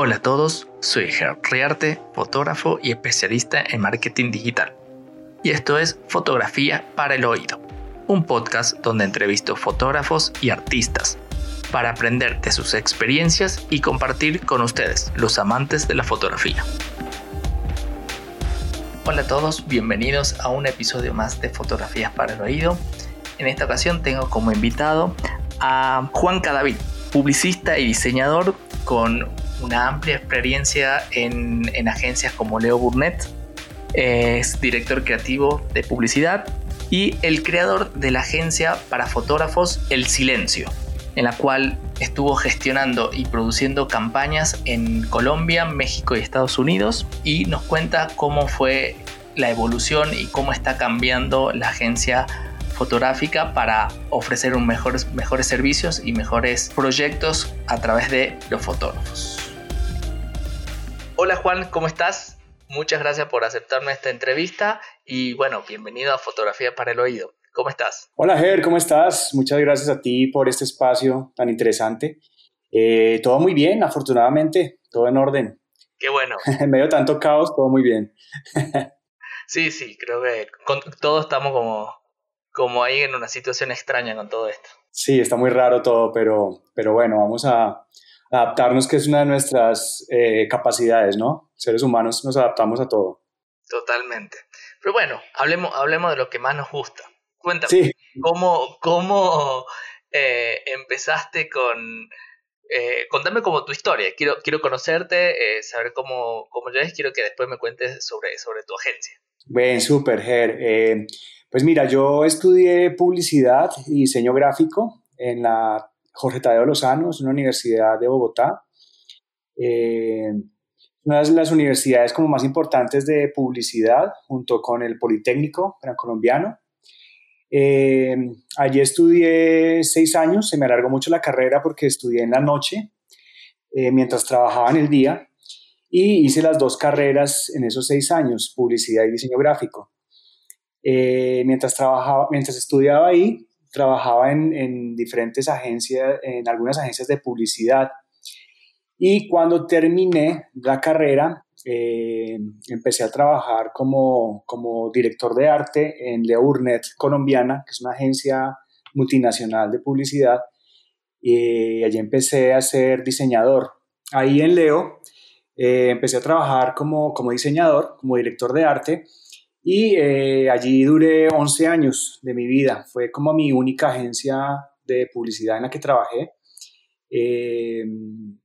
Hola a todos, soy Gerard Riarte, fotógrafo y especialista en marketing digital. Y esto es Fotografía para el Oído, un podcast donde entrevisto fotógrafos y artistas para aprender de sus experiencias y compartir con ustedes, los amantes de la fotografía. Hola a todos, bienvenidos a un episodio más de Fotografías para el Oído. En esta ocasión tengo como invitado a Juan Cadavid, publicista y diseñador con una amplia experiencia en, en agencias como Leo Burnett, es director creativo de publicidad y el creador de la agencia para fotógrafos El Silencio, en la cual estuvo gestionando y produciendo campañas en Colombia, México y Estados Unidos y nos cuenta cómo fue la evolución y cómo está cambiando la agencia fotográfica para ofrecer un mejores, mejores servicios y mejores proyectos a través de los fotógrafos. Hola Juan, ¿cómo estás? Muchas gracias por aceptarme esta entrevista y bueno, bienvenido a Fotografía para el Oído. ¿Cómo estás? Hola Ger, ¿cómo estás? Muchas gracias a ti por este espacio tan interesante. Eh, todo muy bien, afortunadamente, todo en orden. Qué bueno. en medio de tanto caos, todo muy bien. sí, sí, creo que todos estamos como, como ahí en una situación extraña con todo esto. Sí, está muy raro todo, pero, pero bueno, vamos a, adaptarnos, que es una de nuestras eh, capacidades, ¿no? Seres humanos nos adaptamos a todo. Totalmente. Pero bueno, hablemos, hablemos de lo que más nos gusta. Cuéntame, ¿cómo, cómo eh, empezaste con... Eh, contame como tu historia, quiero, quiero conocerte, saber cómo, cómo eres, quiero que después me cuentes sobre, sobre tu agencia. Bien, súper, Ger. pues mira, yo estudié publicidad y diseño gráfico en la Jorge Tadeo Lozano, es una universidad de Bogotá. Eh, una de las universidades como más importantes de publicidad, junto con el Politécnico Gran Colombiano. Eh, allí estudié seis años, se me alargó mucho la carrera porque estudié en la noche, eh, mientras trabajaba en el día, y hice las dos carreras en esos seis años, publicidad y diseño gráfico. mientras, trabajaba, mientras estudiaba ahí, trabajaba en, diferentes agencias, en algunas agencias de publicidad. Y cuando terminé la carrera, eh, empecé a trabajar como, como, director de arte en Leo Burnett Colombiana, que es una agencia multinacional de publicidad. Y allí empecé a ser diseñador. Ahí en Leo eh, empecé a trabajar como, como diseñador, como director de arte y eh, allí duré 11 años de mi vida. Fue como mi única agencia de publicidad en la que trabajé. Eh,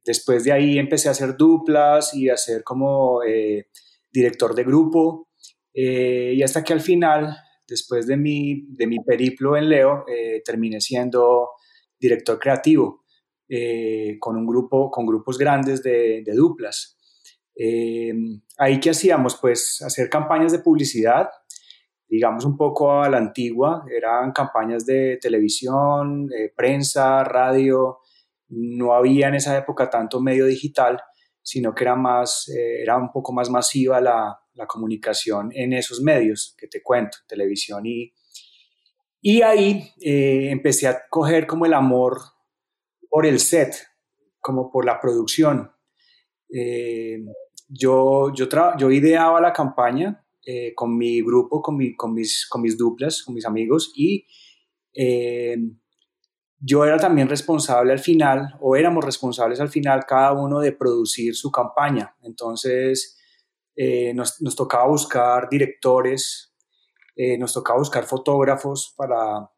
después de ahí empecé a hacer duplas y a ser como eh, director de grupo. y hasta que al final, después de mi, de mi periplo en Leo, terminé siendo director creativo con un grupo, con grupos grandes de, de duplas. Eh, ahí qué hacíamos, pues hacer campañas de publicidad, digamos un poco a la antigua, eran campañas de televisión, prensa, radio, no había en esa época tanto medio digital, sino que era, más, eh, era un poco más masiva la, la, comunicación en esos medios que te cuento, televisión y... Y ahí eh, empecé a coger como el amor por el set, como por la producción. Eh, yo, yo, yo ideaba la campaña eh, con mi grupo, con, mi, con, mis, con mis duplas, con mis amigos y eh, yo era también responsable al final, o éramos responsables al final cada uno de producir su campaña. Entonces eh, nos, nos, tocaba buscar directores, nos tocaba buscar fotógrafos para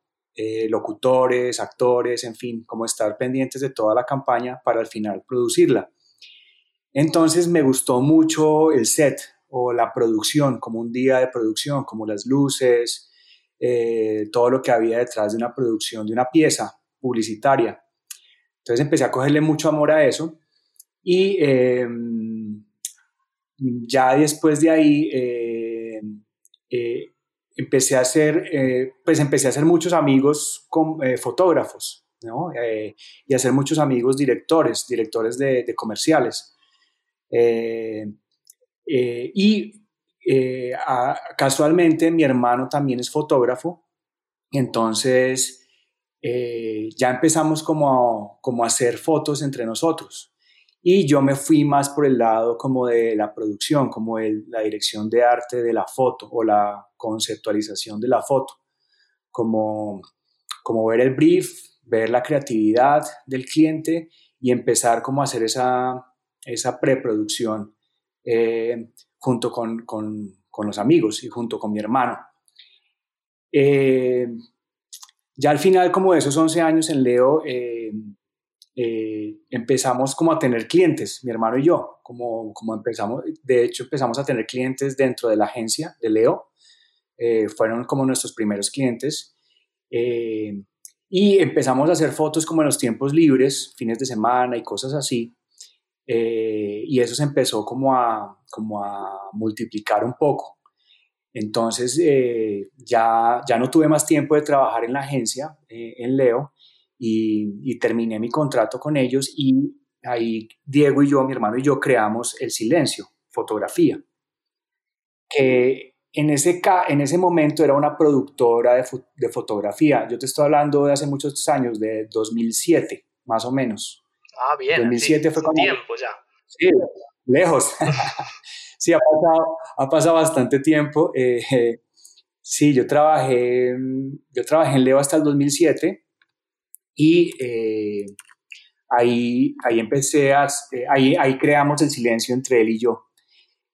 locutores, actores, en fin, como estar pendientes de toda la campaña para al final producirla. Entonces me gustó mucho el set o la producción, como un día de producción, como las luces, eh, todo lo que había detrás de una producción, de una pieza publicitaria. Entonces empecé a cogerle mucho amor a eso y em, ya después de ahí em, eh, empecé a hacer, eh, pues empecé a hacer muchos amigos con, fotógrafos, ¿no? y a hacer muchos amigos directores, directores de comerciales. Eh, eh, y eh, casualmente mi hermano también es fotógrafo, entonces ya empezamos como a, como hacer fotos entre nosotros. y yo me fui más por el lado como de la producción, como el, la dirección de arte de la foto o la conceptualización de la foto, como, como ver el brief, ver la creatividad del cliente y empezar como a hacer esa, esa preproducción eh, junto con, con, con, los amigos y junto con mi hermano. Eh, ya al final, como de esos 11 años en Leo, eh, empezamos como a tener clientes, mi hermano y yo, como, como empezamos, de hecho empezamos a tener clientes dentro de la agencia de Leo, fueron como nuestros primeros clientes, y empezamos a hacer fotos como en los tiempos libres, fines de semana y cosas así, y eso se empezó como a, como a multiplicar un poco. Entonces ya, ya no tuve más tiempo de trabajar en la agencia, en Leo, y, terminé mi contrato con ellos y ahí Diego y yo, mi hermano y yo, creamos El Silencio, fotografía, que en ese, en ese momento era una productora de, fotografía. Yo te estoy hablando de hace muchos años, de 2007, más o menos. Ah, bien. 2007 fue como... tiempo ya. Sí, lejos. sí, ha pasado, ha pasado bastante tiempo. Eh, sí, yo trabajé, yo trabajé en Leo hasta el 2007 y eh, ahí, ahí empecé a, eh, ahí, ahí creamos el silencio entre él y yo.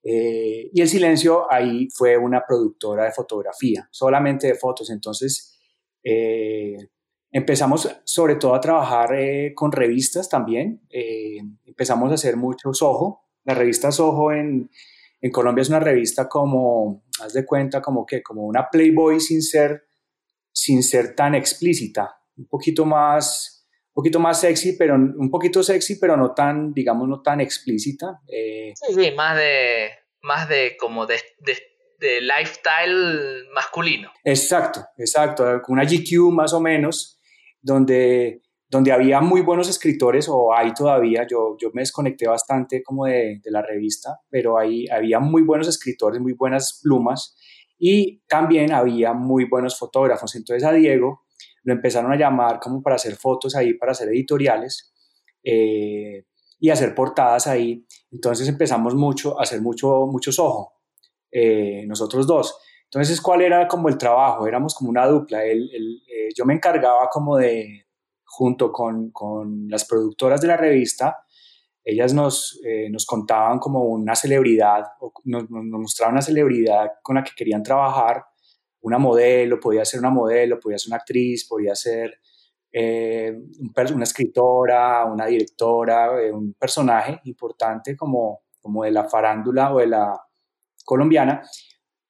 Eh, y el silencio ahí fue una productora de fotografía, solamente de fotos. Entonces empezamos sobre todo a trabajar con revistas también. empezamos a hacer mucho Soho. La revista Soho en, en Colombia es una revista como, haz de cuenta, como que, como una Playboy sin ser, sin ser tan explícita un poquito más, un poquito más sexy, pero un poquito sexy, pero no tan, digamos, no tan explícita. Eh. sí, sí, más de, más de como de, de, lifestyle masculino. Exacto, exacto, una GQ más o menos, donde, donde había muy buenos escritores, o hay todavía, yo, yo me desconecté bastante como de, la revista, pero ahí había muy buenos escritores, muy buenas plumas, y también había muy buenos fotógrafos. Entonces a Diego lo empezaron a llamar como para hacer fotos ahí, para hacer editoriales eh, y hacer portadas ahí. Entonces empezamos mucho a hacer mucho, muchos ojos, eh, nosotros dos. Entonces, ¿cuál era como el trabajo? Éramos como una dupla. Eh, yo me encargaba como de, junto con, con las productoras de la revista, ellas nos, nos contaban como una celebridad, o nos, nos, mostraban una celebridad con la que querían trabajar una modelo, podía ser una modelo, podía ser una actriz, podía ser eh, una escritora, una directora, eh, un personaje importante como, como de la farándula o de la colombiana.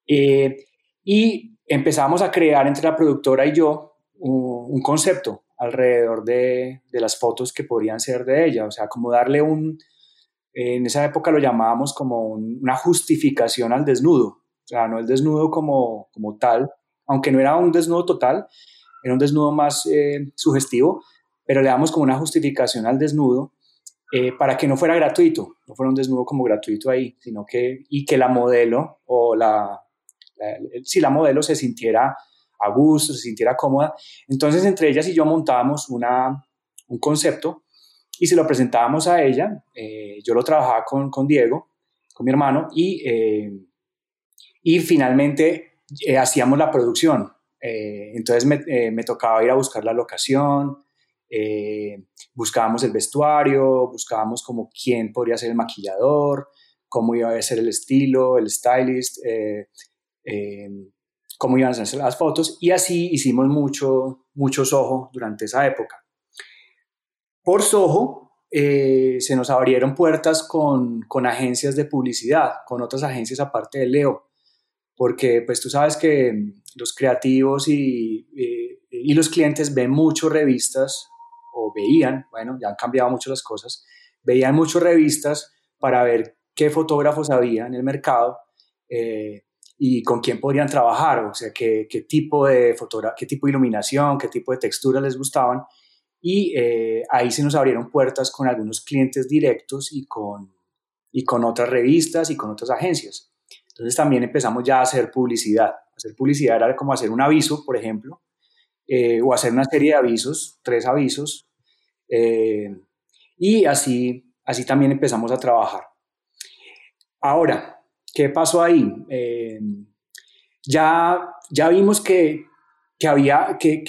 Eh, y empezamos a crear entre la productora y yo un, concepto alrededor de, de, las fotos que podrían ser de ella, o sea, como darle un, en esa época lo llamábamos como una justificación al desnudo, o sea, no el desnudo como, como tal, aunque no era un desnudo total, era un desnudo más eh, sugestivo, pero le damos como una justificación al desnudo eh, para que no fuera gratuito, no fuera un desnudo como gratuito ahí, sino que, y que la modelo o la, si la modelo se sintiera a gusto, se sintiera cómoda. Entonces, entre ellas y yo montábamos una, un concepto y se lo presentábamos a ella. Eh, yo lo trabajaba con, con, Diego, con mi hermano, y y finalmente eh, hacíamos la producción. Eh, entonces eh, me, tocaba ir a buscar la locación, buscábamos el vestuario, buscábamos como quién podría ser el maquillador, cómo iba a ser el estilo, el stylist, cómo iban a hacerse las fotos y así hicimos mucho, mucho Soho durante esa época. Por Soho se nos abrieron puertas con, con agencias de publicidad, con otras agencias aparte de Leo porque pues tú sabes que los creativos y, y, los clientes ven mucho revistas, o veían, bueno, ya han cambiado mucho las cosas, veían mucho revistas para ver qué fotógrafos había en el mercado eh, y con quién podrían trabajar, o sea, qué, qué tipo de qué tipo de iluminación, qué tipo de textura les gustaban. Y eh, ahí se nos abrieron puertas con algunos clientes directos y con, y con otras revistas y con otras agencias. Entonces también empezamos ya a hacer publicidad. Hacer publicidad era como hacer un aviso, por ejemplo, eh, o hacer una serie de avisos, tres avisos, eh, y así así también empezamos a trabajar. Ahora, ¿qué pasó ahí? Eh, ya, ya vimos que, que había, que,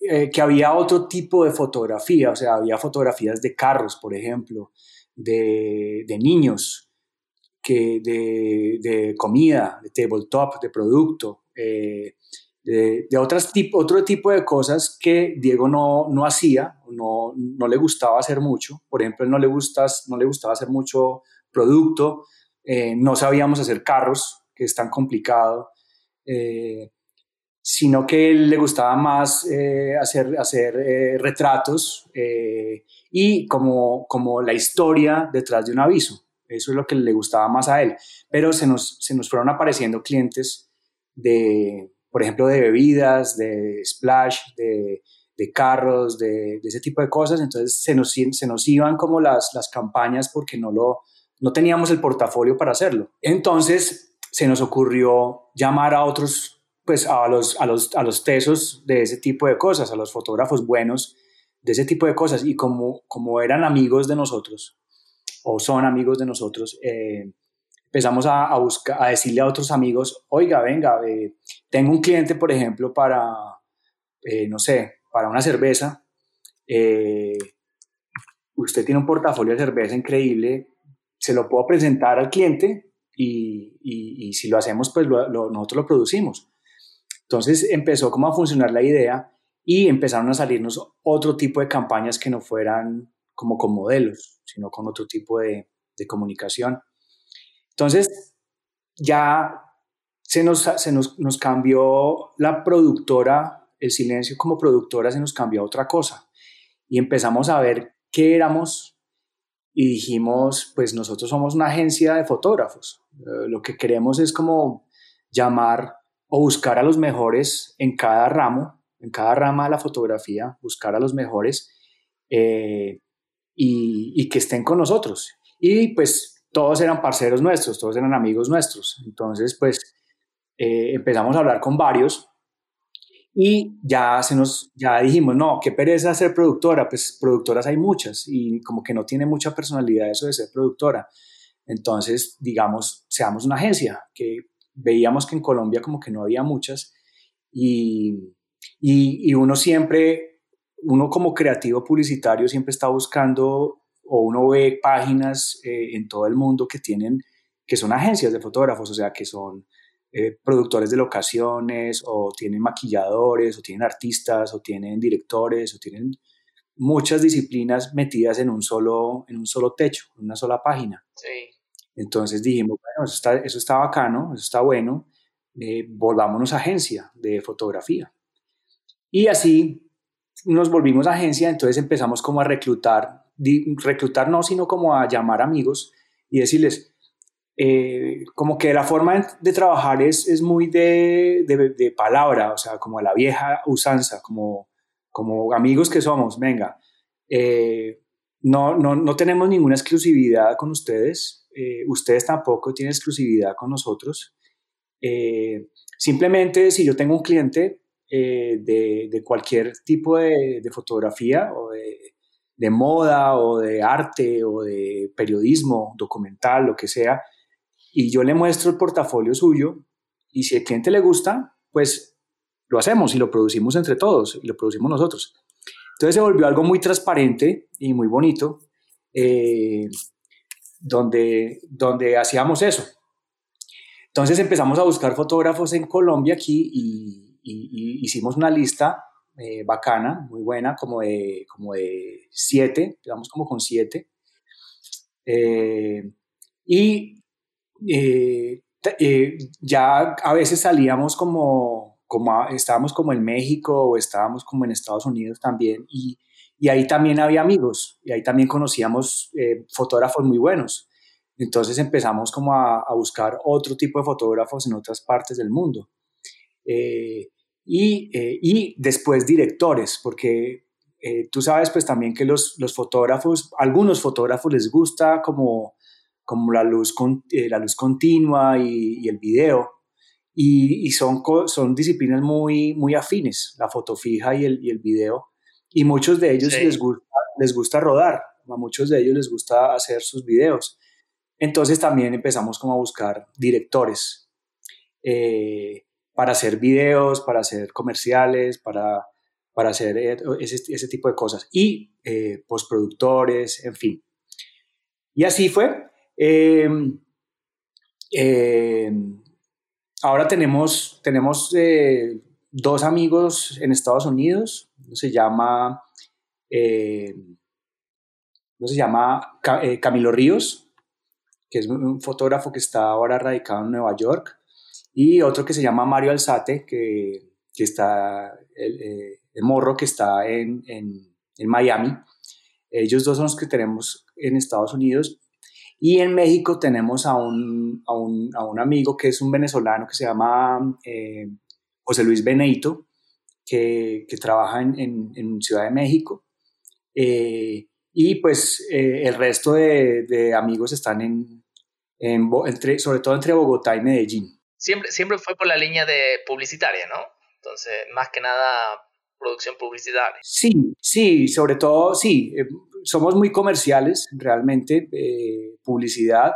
eh, que, había otro tipo de fotografía, o sea, había fotografías de carros, por ejemplo, de, de niños, que de, de, comida, de tabletop, de producto, eh, de, otras tipo, otro tipo de cosas que Diego no, no hacía, no, no, le gustaba hacer mucho. Por ejemplo, no le, no le gustaba hacer mucho producto, eh, no sabíamos hacer carros, que es tan complicado, eh, sino que él le gustaba más eh, hacer, hacer retratos y como, como la historia detrás de un aviso. Eso es lo que le gustaba más a él. Pero se nos, se nos fueron apareciendo clientes de, por ejemplo, de bebidas, de splash, de, de carros, de, de, ese tipo de cosas. Entonces se nos, se nos iban como las, las campañas porque no, lo, no teníamos el portafolio para hacerlo. Entonces se nos ocurrió llamar a otros, pues a los, a los, a los tesos de ese tipo de cosas, a los fotógrafos buenos de ese tipo de cosas. Y como, como eran amigos de nosotros, o son amigos de nosotros, eh, empezamos a, buscar, a decirle a otros amigos, oiga, venga, eh, tengo un cliente, por ejemplo, para, eh, no sé, para una cerveza. usted tiene un portafolio de cerveza increíble, se lo puedo presentar al cliente y, y, si lo hacemos, pues nosotros lo producimos. Entonces empezó como a funcionar la idea y empezaron a salirnos otro tipo de campañas que no fueran como con modelos, sino con otro tipo de, de comunicación. Entonces, ya se, nos, se nos, nos, cambió la productora, el silencio como productora se nos cambió a otra cosa. Y empezamos a ver qué éramos y dijimos, pues nosotros somos una agencia de fotógrafos. Eh, lo que queremos es como llamar o buscar a los mejores en cada ramo, en cada rama de la fotografía, buscar a los mejores eh, y, que estén con nosotros. Y pues todos eran parceros nuestros, todos eran amigos nuestros. Entonces, pues eh, empezamos a hablar con varios y ya, se nos, ya dijimos, no, qué pereza ser productora, pues productoras hay muchas y como que no tiene mucha personalidad eso de ser productora. Entonces, digamos, seamos una agencia, que veíamos que en Colombia como que no había muchas y, y, uno siempre, uno como creativo publicitario siempre está buscando o uno ve páginas eh, en todo el mundo que tienen, que son agencias de fotógrafos, o sea, que son eh, productores de locaciones o tienen maquilladores o tienen artistas o tienen directores o tienen muchas disciplinas metidas en un solo, en un solo techo, en una sola página. Sí. Entonces dijimos, bueno, eso está, eso está bacano, eso está bueno, eh, volvámonos a agencia de fotografía. Y así nos volvimos agencia, entonces empezamos como a reclutar, reclutar no, sino como a llamar amigos y decirles, eh, como que la forma de trabajar es, es muy de, de, palabra, o sea, como la vieja usanza, como, como amigos que somos, venga, eh, no, no, no, tenemos ninguna exclusividad con ustedes, eh, ustedes tampoco tienen exclusividad con nosotros. simplemente si yo tengo un cliente de, de, cualquier tipo de, de fotografía o de, de moda o de arte o de periodismo, documental, lo que sea, y yo le muestro el portafolio suyo y si el cliente le gusta, pues lo hacemos y lo producimos entre todos y lo producimos nosotros. Entonces se volvió algo muy transparente y muy bonito, eh, donde, donde hacíamos eso. Entonces empezamos a buscar fotógrafos en Colombia aquí y, hicimos una lista eh, bacana, muy buena, como de, como de siete, digamos como con siete. Eh, y eh, eh, ya a veces salíamos como, como estábamos como en México o estábamos como en Estados Unidos también y, y ahí también había amigos y ahí también conocíamos eh, fotógrafos muy buenos. Entonces empezamos como a, a, buscar otro tipo de fotógrafos en otras partes del mundo. y, y, después directores, porque tú sabes pues también que los, los fotógrafos, algunos fotógrafos les gusta como como la luz, con, eh, la luz continua y, el video. Y, son, son disciplinas muy, muy afines, la foto fija y el, y el video. Y muchos de ellos les, gusta, les gusta rodar. a muchos de ellos les gusta hacer sus videos. Entonces también empezamos como a buscar directores eh, para hacer videos, para hacer comerciales, para, para hacer eh, ese, ese, tipo de cosas. Y eh, postproductores, en fin. Y así fue. Em, em, ahora tenemos, tenemos dos amigos en Estados Unidos. Se llama, se llama Camilo Ríos que es un fotógrafo que está ahora radicado en Nueva York, y otro que se llama Mario Alzate, que, que está, el, eh, el, morro que está en, en, en, Miami. Ellos dos son los que tenemos en Estados Unidos. Y en México tenemos a un, a un, a un amigo que es un venezolano que se llama eh, José Luis Beneito, que, que trabaja en, en, Ciudad de México. Eh, y pues eh, el resto de, de, amigos están en, en, entre, sobre todo entre Bogotá y Medellín. Siempre, siempre fue por la línea de publicitaria, ¿no? Entonces, más que nada producción publicitaria. Sí, sí, sobre todo, sí, eh, somos muy comerciales, realmente, eh, publicidad.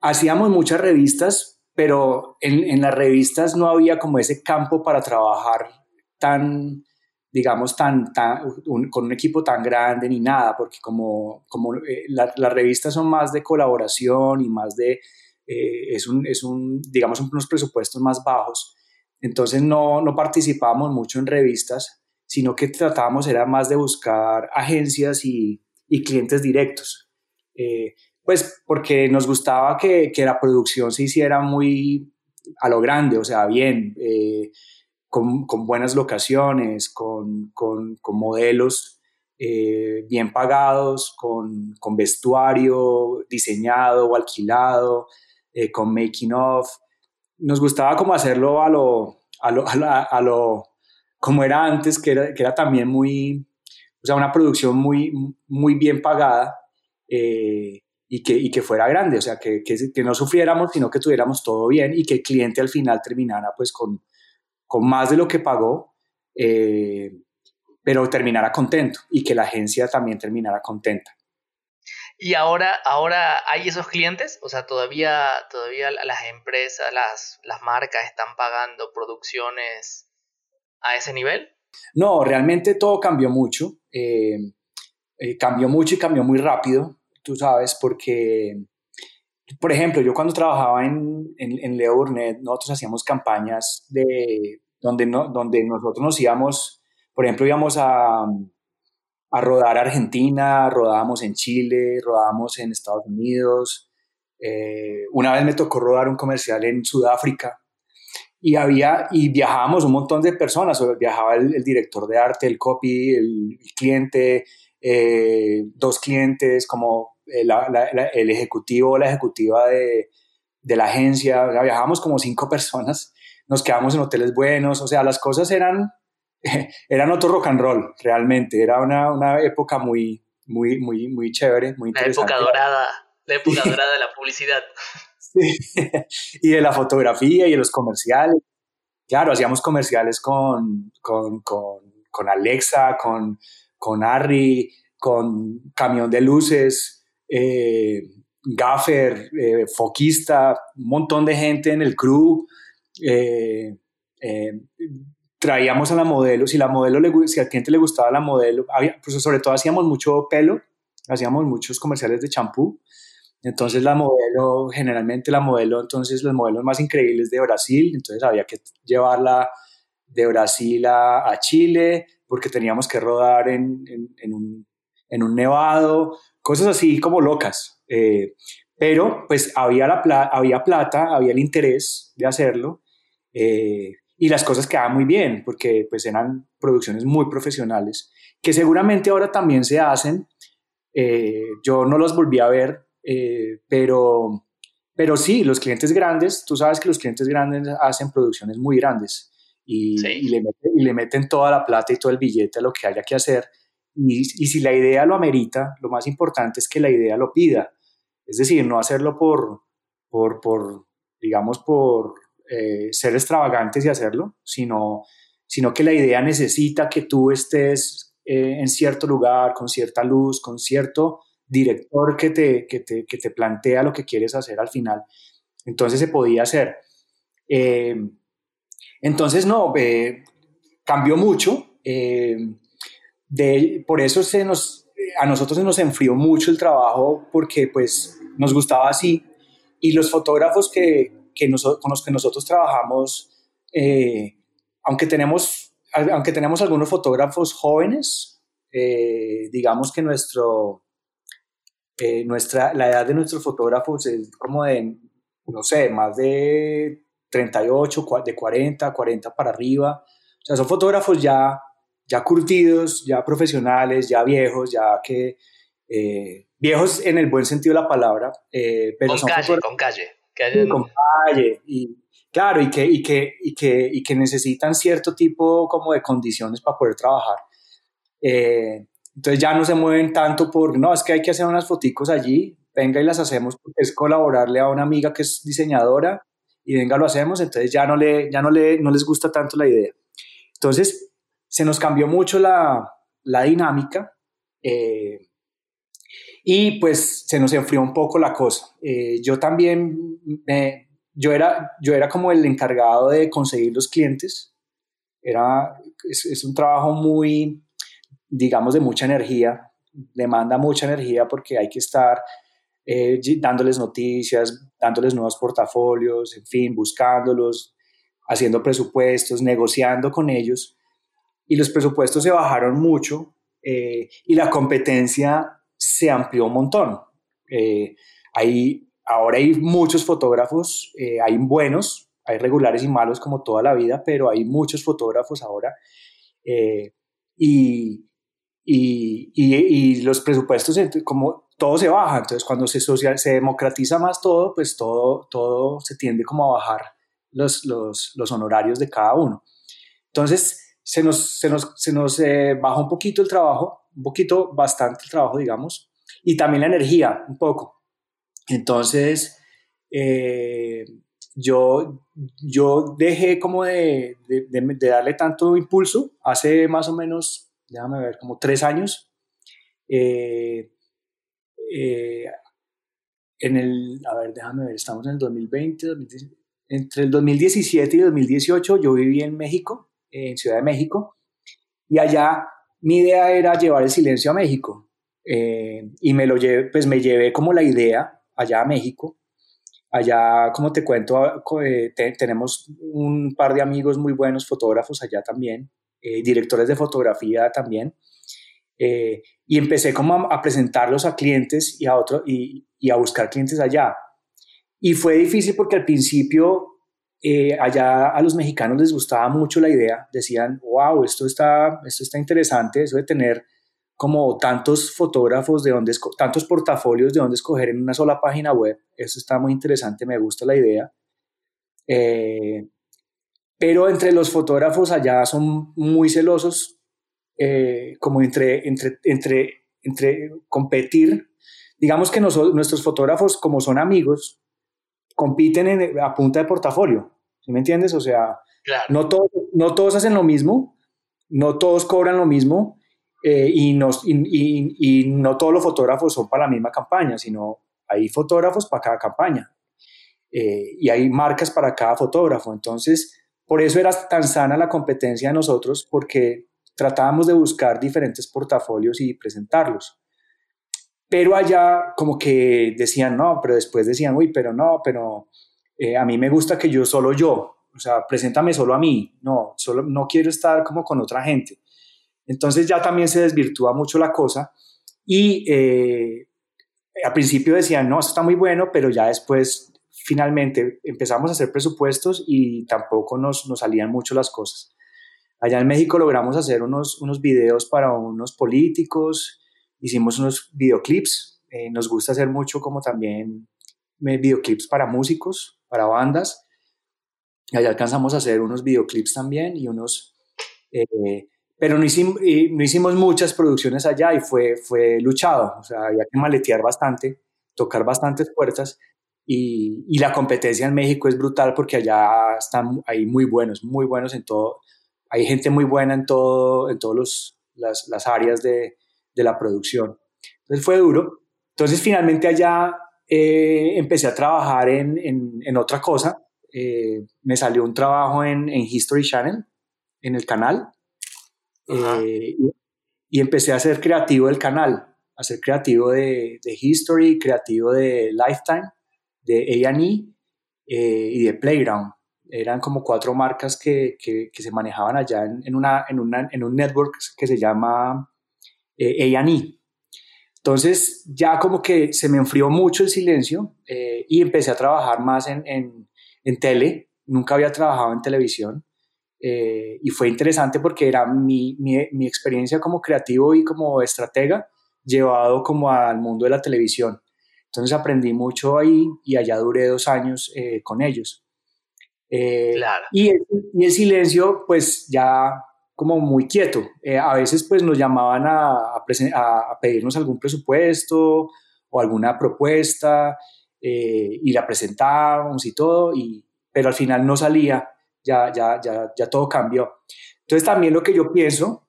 hacíamos muchas revistas, pero en, en, las revistas no había como ese campo para trabajar tan, digamos, tan, tan con un equipo tan grande ni nada, porque como, como eh, las revistas son más de colaboración y más de, eh, es, un, es un, digamos, unos presupuestos más bajos, entonces no, no participábamos mucho en revistas, sino que tratábamos era más de buscar agencias y, clientes directos. Eh, pues porque nos gustaba que, que, la producción se hiciera muy a lo grande, o sea, bien, con, con buenas locaciones, con, con, modelos eh, bien pagados, con, vestuario diseñado o alquilado, eh, con making of. Nos gustaba como hacerlo a lo, a lo, a, lo como era antes, que era, que era también muy, o sea, una producción muy, muy bien pagada. Eh, y que, y que fuera grande, o sea, que, que, que, no sufriéramos, sino que tuviéramos todo bien y que el cliente al final terminara pues con, con más de lo que pagó, eh, pero terminara contento y que la agencia también terminara contenta. Y ahora, ahora hay esos clientes, o sea, todavía, todavía las empresas, las, las marcas están pagando producciones a ese nivel. No, realmente todo cambió mucho. Eh, eh, cambió mucho y cambió muy rápido, tú sabes, porque, por ejemplo, yo cuando trabajaba en, en, Leo Burnett, nosotros hacíamos campañas de, donde, no, donde nosotros nos íbamos, por ejemplo, íbamos a, a rodar Argentina, rodábamos en Chile, rodábamos en Estados Unidos. Eh, una vez me tocó rodar un comercial en Sudáfrica y había y viajábamos un montón de personas. Viajaba el, director de arte, el copy, el, cliente, eh, dos clientes, como el, el ejecutivo o la ejecutiva de, de la agencia. viajábamos como cinco personas nos quedamos en hoteles buenos, o sea, las cosas eran, eran otro rock and roll, realmente, era una, una época muy, muy, muy, muy chévere, muy interesante. La época dorada, la época dorada de la publicidad. Y de la fotografía y de los comerciales. Claro, hacíamos comerciales con, con, con, con Alexa, con, con Harry, con camión de luces, eh, gaffer, eh, foquista, un montón de gente en el crew. Eh, eh, traíamos a la modelo, si, la modelo le, si al cliente le gustaba la modelo, pues sobre todo hacíamos mucho pelo, hacíamos muchos comerciales de champú, entonces la modelo, generalmente la modelo, entonces los modelos más increíbles de Brasil, entonces había que llevarla de Brasil a, Chile, porque teníamos que rodar en, en, un, en, un, nevado, cosas así como locas. Eh, pero pues había, la había plata, había el interés de hacerlo eh, y las cosas quedaban muy bien porque pues eran producciones muy profesionales que seguramente ahora también se hacen. Eh, yo no los volví a ver, eh, pero, pero sí, los clientes grandes, tú sabes que los clientes grandes hacen producciones muy grandes y, y, le, meten, y le, meten, toda la plata y todo el billete a lo que haya que hacer. Y, y si la idea lo amerita, lo más importante es que la idea lo pida. Es decir, no hacerlo por, por, por digamos, por eh, ser extravagantes y hacerlo, sino, sino que la idea necesita que tú estés eh, en cierto lugar, con cierta luz, con cierto director que te, que te, que te plantea lo que quieres hacer al final. Entonces se podía hacer. Eh, entonces, no, eh, cambió mucho. de, por eso se nos, a nosotros se nos enfrió mucho el trabajo porque pues nos gustaba así. Y los fotógrafos que, que con los que nosotros trabajamos, aunque tenemos aunque tenemos algunos fotógrafos jóvenes, eh, digamos que nuestro, eh, nuestra, la edad de nuestros fotógrafos es como de, no sé, más de 38, de 40, 40 para arriba. O sea, son fotógrafos ya, ya curtidos, ya profesionales, ya viejos, ya que... Eh, viejos en el buen sentido de la palabra, pero con son calle, con calle. con calle. Y, Claro, y que, y que, y que, y que necesitan cierto tipo como de condiciones para poder trabajar. Eh, entonces ya no se mueven tanto por, no, es que hay que hacer unas foticos allí, venga y las hacemos porque es colaborarle a una amiga que es diseñadora y venga lo hacemos, entonces ya no, le, ya no, le, no les gusta tanto la idea. Entonces se nos cambió mucho la, la dinámica eh, y pues se nos enfrió un poco la cosa. Eh, yo también me, yo era, yo era como el encargado de conseguir los clientes. Era, es, un trabajo muy, digamos, de mucha energía, demanda mucha energía porque hay que estar eh, dándoles noticias, dándoles nuevos portafolios, en fin, buscándolos, haciendo presupuestos, negociando con ellos. Y los presupuestos se bajaron mucho eh, y la competencia se amplió un montón. Eh, hay ahora hay muchos fotógrafos, eh, hay buenos, hay regulares y malos como toda la vida, pero hay muchos fotógrafos ahora. Eh, y, y, y, los presupuestos, como todo se baja, entonces cuando se, social, se democratiza más todo, pues todo, todo se tiende como a bajar los, los, los honorarios de cada uno. Entonces se nos, se nos, se nos eh, baja un poquito el trabajo, un poquito, bastante el trabajo, digamos, y también la energía, un poco. Entonces, eh, yo, yo dejé como de, darle tanto impulso hace más o menos, déjame ver, como tres años. Eh, eh, en el, a ver, déjame ver, estamos en el 2020, entre el 2017 y 2018 yo viví en México, en Ciudad de México, y allá mi idea era llevar el silencio a México. y me lo llevé, pues me llevé como la idea allá a México. Allá, como te cuento, eh, tenemos un par de amigos muy buenos fotógrafos allá también, eh, directores de fotografía también. Eh, y empecé como a, presentarlos a clientes y a, otro, y, a buscar clientes allá. Y fue difícil porque al principio allá a los mexicanos les gustaba mucho la idea, decían, wow, esto está, esto está interesante, eso de tener como tantos fotógrafos de donde, tantos portafolios de donde escoger en una sola página web. Eso está muy interesante, me gusta la idea. Eh, pero entre los fotógrafos allá son muy celosos, eh, como entre, entre, entre, entre competir. Digamos que nuestros fotógrafos, como son amigos, compiten en, a punta de portafolio. ¿Sí me entiendes? O sea, no, todos, no todos hacen lo mismo, no todos cobran lo mismo, eh, y, nos, y, no todos los fotógrafos son para la misma campaña, sino hay fotógrafos para cada campaña eh, y hay marcas para cada fotógrafo. Entonces, por eso era tan sana la competencia de nosotros, porque tratábamos de buscar diferentes portafolios y presentarlos. Pero allá como que decían, no, pero después decían, uy, pero no, pero eh, a mí me gusta que yo solo yo, o sea, preséntame solo a mí, no, solo, no quiero estar como con otra gente. Entonces ya también se desvirtúa mucho la cosa y eh, al principio decían, no, esto está muy bueno, pero ya después finalmente empezamos a hacer presupuestos y tampoco nos, nos salían mucho las cosas. Allá en México logramos hacer unos, unos videos para unos políticos, hicimos unos videoclips, eh, nos gusta hacer mucho como también eh, videoclips para músicos, para bandas. Allá alcanzamos a hacer unos videoclips también y unos pero no hicimos, no hicimos muchas producciones allá y fue, fue luchado, o sea, había que maletear bastante, tocar bastantes puertas y, y, la competencia en México es brutal porque allá están ahí muy buenos, muy buenos en todo, hay gente muy buena en, todo, en todos los, las, las áreas de, de, la producción. Entonces fue duro. Entonces finalmente allá eh, empecé a trabajar en, en, en otra cosa. Eh, me salió un trabajo en, en, History Channel, en el canal, eh, y, y, empecé a ser creativo del canal, a ser creativo de, de History, creativo de Lifetime, de A&E y de Playground eran como cuatro marcas que, que, se manejaban allá en, en, una, en, una, en, un network que se llama eh, A&E. Entonces ya como que se me enfrió mucho el silencio eh, y empecé a trabajar más en, en, tele. Nunca había trabajado en televisión eh, y fue interesante porque era mi, mi, mi, experiencia como creativo y como estratega llevado como al mundo de la televisión. Entonces aprendí mucho ahí y allá duré dos años eh, con ellos. Eh, y, el, y, el, silencio, pues ya como muy quieto. Eh, a veces pues nos llamaban a, a, pedirnos algún presupuesto o alguna propuesta eh, y la presentábamos y todo, y, pero al final no salía, ya, ya, ya, ya todo cambió. Entonces también lo que yo pienso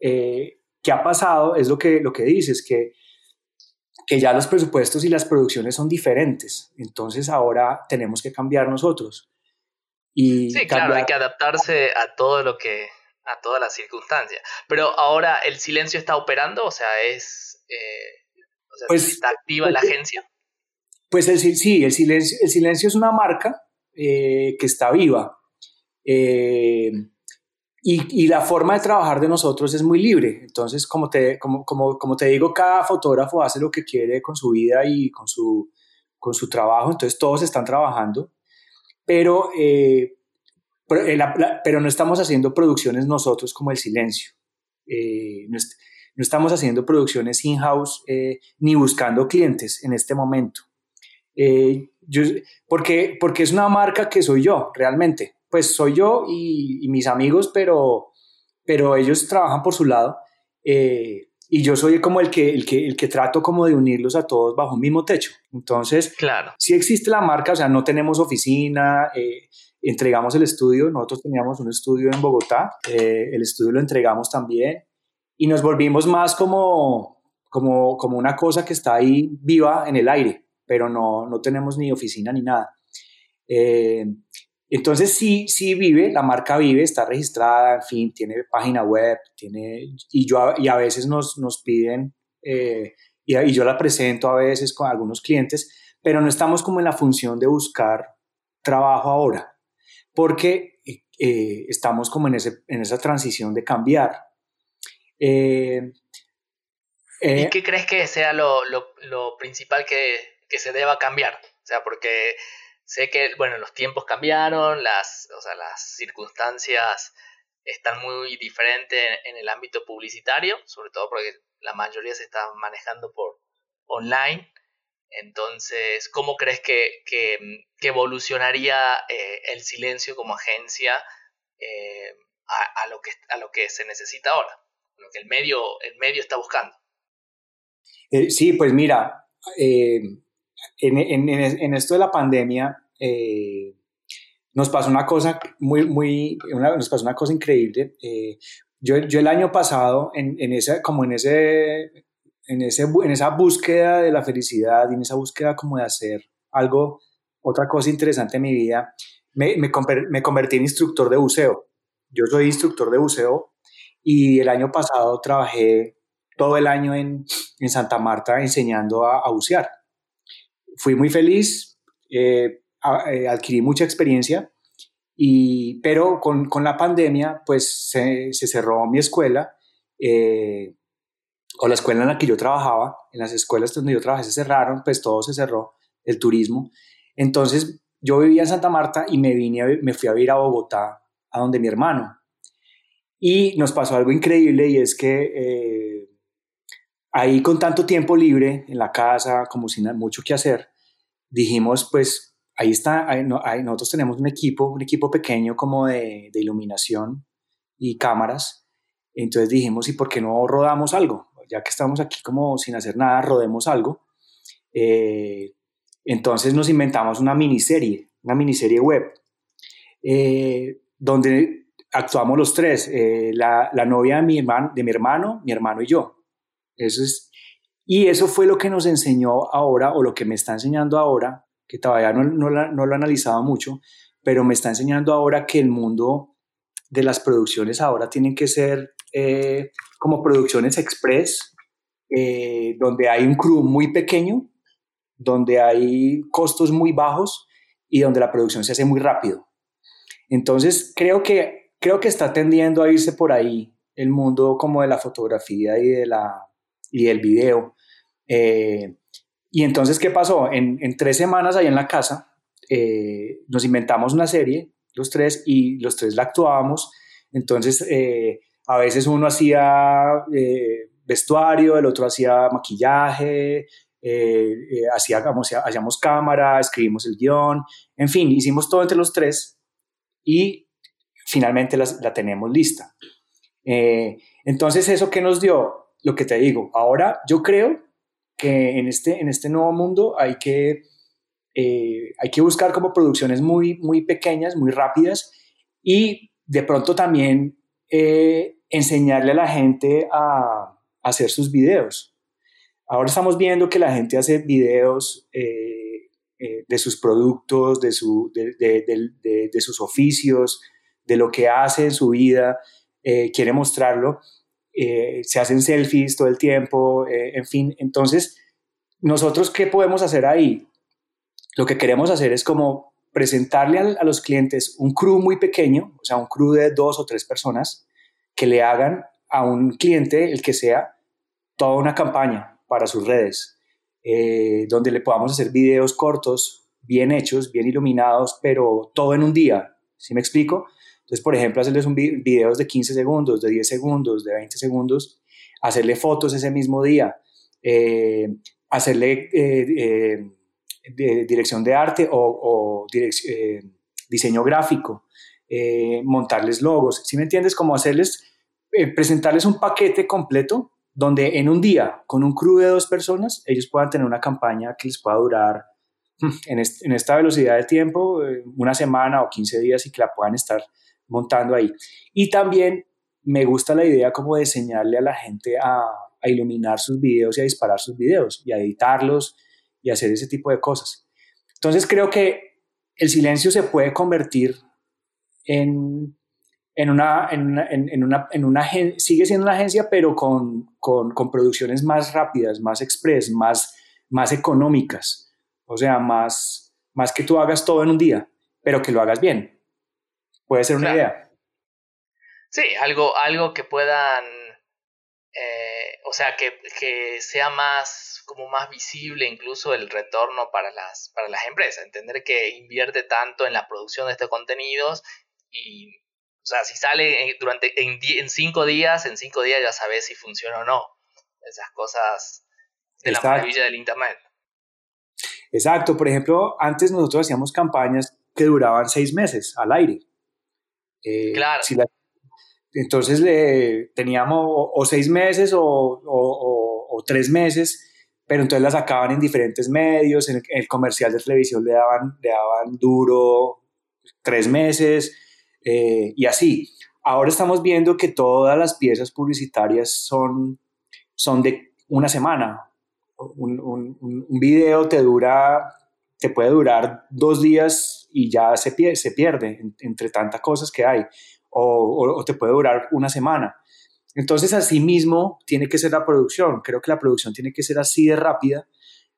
que ha pasado es lo que, lo que dices, que, que ya los presupuestos y las producciones son diferentes. Entonces ahora tenemos que cambiar nosotros sí, claro, hay que adaptarse a todo lo que, a todas las circunstancias. Pero ahora el silencio está operando, o sea, es, eh, pues, está activa la pues, agencia. Pues el, sí, el silencio, el silencio es una marca eh, que está viva. Eh, y, y, la forma de trabajar de nosotros es muy libre. Entonces, como te, como, como, como te digo, cada fotógrafo hace lo que quiere con su vida y con su, con su trabajo. Entonces, todos están trabajando pero, eh, eh, pero, no estamos haciendo producciones nosotros como El Silencio. Eh, no, estamos haciendo producciones in-house ni buscando clientes en este momento. Yo, porque, porque es una marca que soy yo, realmente. Pues soy yo y, mis amigos, pero, pero ellos trabajan por su lado y yo soy como el que, el que, el que trato como de unirlos a todos bajo un mismo techo. Entonces, claro. si existe la marca, o sea, no tenemos oficina, eh, entregamos el estudio, nosotros teníamos un estudio en Bogotá, eh, el estudio lo entregamos también y nos volvimos más como, como, como una cosa que está ahí viva en el aire, pero no, no tenemos ni oficina ni nada. Eh, entonces sí, sí vive, la marca vive, está registrada, en fin, tiene página web, tiene, y, yo, y a veces nos, nos piden, eh, y, yo la presento a veces con algunos clientes, pero no estamos como en la función de buscar trabajo ahora, porque eh, estamos como en, ese, en esa transición de cambiar. Eh, ¿Y qué crees que sea lo, lo, lo principal que, que se deba cambiar? O sea, porque Sé que, bueno, los tiempos cambiaron, las, o sea, las circunstancias están muy diferentes en, el ámbito publicitario, sobre todo porque la mayoría se está manejando por online. Entonces, ¿cómo crees que, que, evolucionaría eh, el silencio como agencia eh, a, lo que, a lo que se necesita ahora? Lo que el medio, el medio está buscando. Eh, sí, pues mira, en, esto de la pandemia eh, nos pasó una cosa muy, muy, nos pasó una cosa increíble. Eh, yo, yo, el año pasado, en, en, esa, como en, ese, en, ese, en esa búsqueda de la felicidad y en esa búsqueda como de hacer algo, otra cosa interesante en mi vida, me, me, me convertí en instructor de buceo. Yo soy instructor de buceo y el año pasado trabajé todo el año en, en Santa Marta enseñando a, a bucear fui muy feliz, eh, eh, adquirí mucha experiencia, y, pero con, con la pandemia pues se, se cerró mi escuela, eh, o la escuela en la que yo trabajaba, en las escuelas donde yo trabajé se cerraron, pues todo se cerró, el turismo. Entonces yo vivía en Santa Marta y me, vine me fui a vivir a Bogotá, a donde mi hermano. Y nos pasó algo increíble y es que ahí con tanto tiempo libre en la casa, como sin mucho que hacer, dijimos, pues ahí está, ahí, nosotros tenemos un equipo, un equipo pequeño como de, iluminación y cámaras. Entonces dijimos, ¿y por qué no rodamos algo? Ya que estamos aquí como sin hacer nada, rodemos algo. Eh, entonces nos inventamos una miniserie, una miniserie web, eh, donde actuamos los tres, eh, la, novia de mi, hermano, de mi hermano, mi hermano y yo. Eso es, y eso fue lo que nos enseñó ahora, o lo que me está enseñando ahora, que todavía no, no, no lo he analizado mucho, pero me está enseñando ahora que el mundo de las producciones ahora tienen que ser eh, como producciones express, eh, donde hay un crew muy pequeño, donde hay costos muy bajos y donde la producción se hace muy rápido. Entonces, creo que, creo que está tendiendo a irse por ahí el mundo como de la fotografía y, de la, y del video. Eh, y entonces, ¿qué pasó? En, tres semanas ahí en la casa, eh, nos inventamos una serie, los tres, y los tres la actuábamos. Entonces, eh, a veces uno hacía vestuario, el otro hacía maquillaje, hacíamos, hacíamos cámara, escribimos el guion, en fin, hicimos todo entre los tres y finalmente la tenemos lista. Eh, entonces, ¿eso qué nos dio? Lo que te digo, ahora yo creo que en este, en este nuevo mundo hay que, eh, hay que buscar como producciones muy, muy pequeñas, muy rápidas y de pronto también eh, enseñarle a la gente a, hacer sus videos. Ahora estamos viendo que la gente hace videos eh, de sus productos, de, su, de, sus oficios, de lo que hace en su vida, quiere mostrarlo, eh, se hacen selfies todo el tiempo, en fin, entonces, nosotros, ¿qué podemos hacer ahí? Lo que queremos hacer es como presentarle a, los clientes un crew muy pequeño, o sea, un crew de dos o tres personas, que le hagan a un cliente, el que sea, toda una campaña para sus redes. Eh, donde le podamos hacer videos cortos, bien hechos, bien iluminados, pero todo en un día, ¿sí me explico? Entonces, por ejemplo, hacerles un videos de 15 segundos, de 10 segundos, de 20 segundos, hacerle fotos ese mismo día, eh, hacerle eh, dirección de arte o, diseño gráfico, montarles logos, ¿sí me entiendes? Como hacerles, presentarles un paquete completo donde en un día, con un crew de dos personas, ellos puedan tener una campaña que les pueda durar hmm, en, esta velocidad de tiempo, eh, una semana o 15 días y que la puedan estar montando ahí. Y también me gusta la idea como de enseñarle a la gente a, iluminar sus videos y a disparar sus videos y a editarlos y hacer ese tipo de cosas. Entonces creo que el silencio se puede convertir en, en una, en una, en, una, sigue siendo una agencia, pero con, con, con, producciones más rápidas, más express, más, más económicas. O sea, más, más que tú hagas todo en un día, pero que lo hagas bien. Puede ser una idea. Sí, algo, algo que puedan, eh, o sea, que, que sea más, como más visible incluso el retorno para las, para las empresas. Entender que invierte tanto en la producción de estos contenidos y o sea, si sale durante en, cinco días, en cinco días ya sabes si funciona o no. Esas cosas de la maravilla del Internet. Exacto. Por ejemplo, antes nosotros hacíamos campañas que duraban seis meses al aire. Eh, claro. entonces le, teníamos o, seis meses o, tres meses, pero entonces las sacaban en diferentes medios. En el, comercial de televisión le daban, le daban duro tres meses eh, y así. Ahora estamos viendo que todas las piezas publicitarias son, son de una semana. Un, un, video te dura, te puede durar dos días y ya se, pierde, entre tantas cosas que hay, o, te puede durar una semana. Entonces, así mismo tiene que ser la producción. Creo que la producción tiene que ser así de rápida,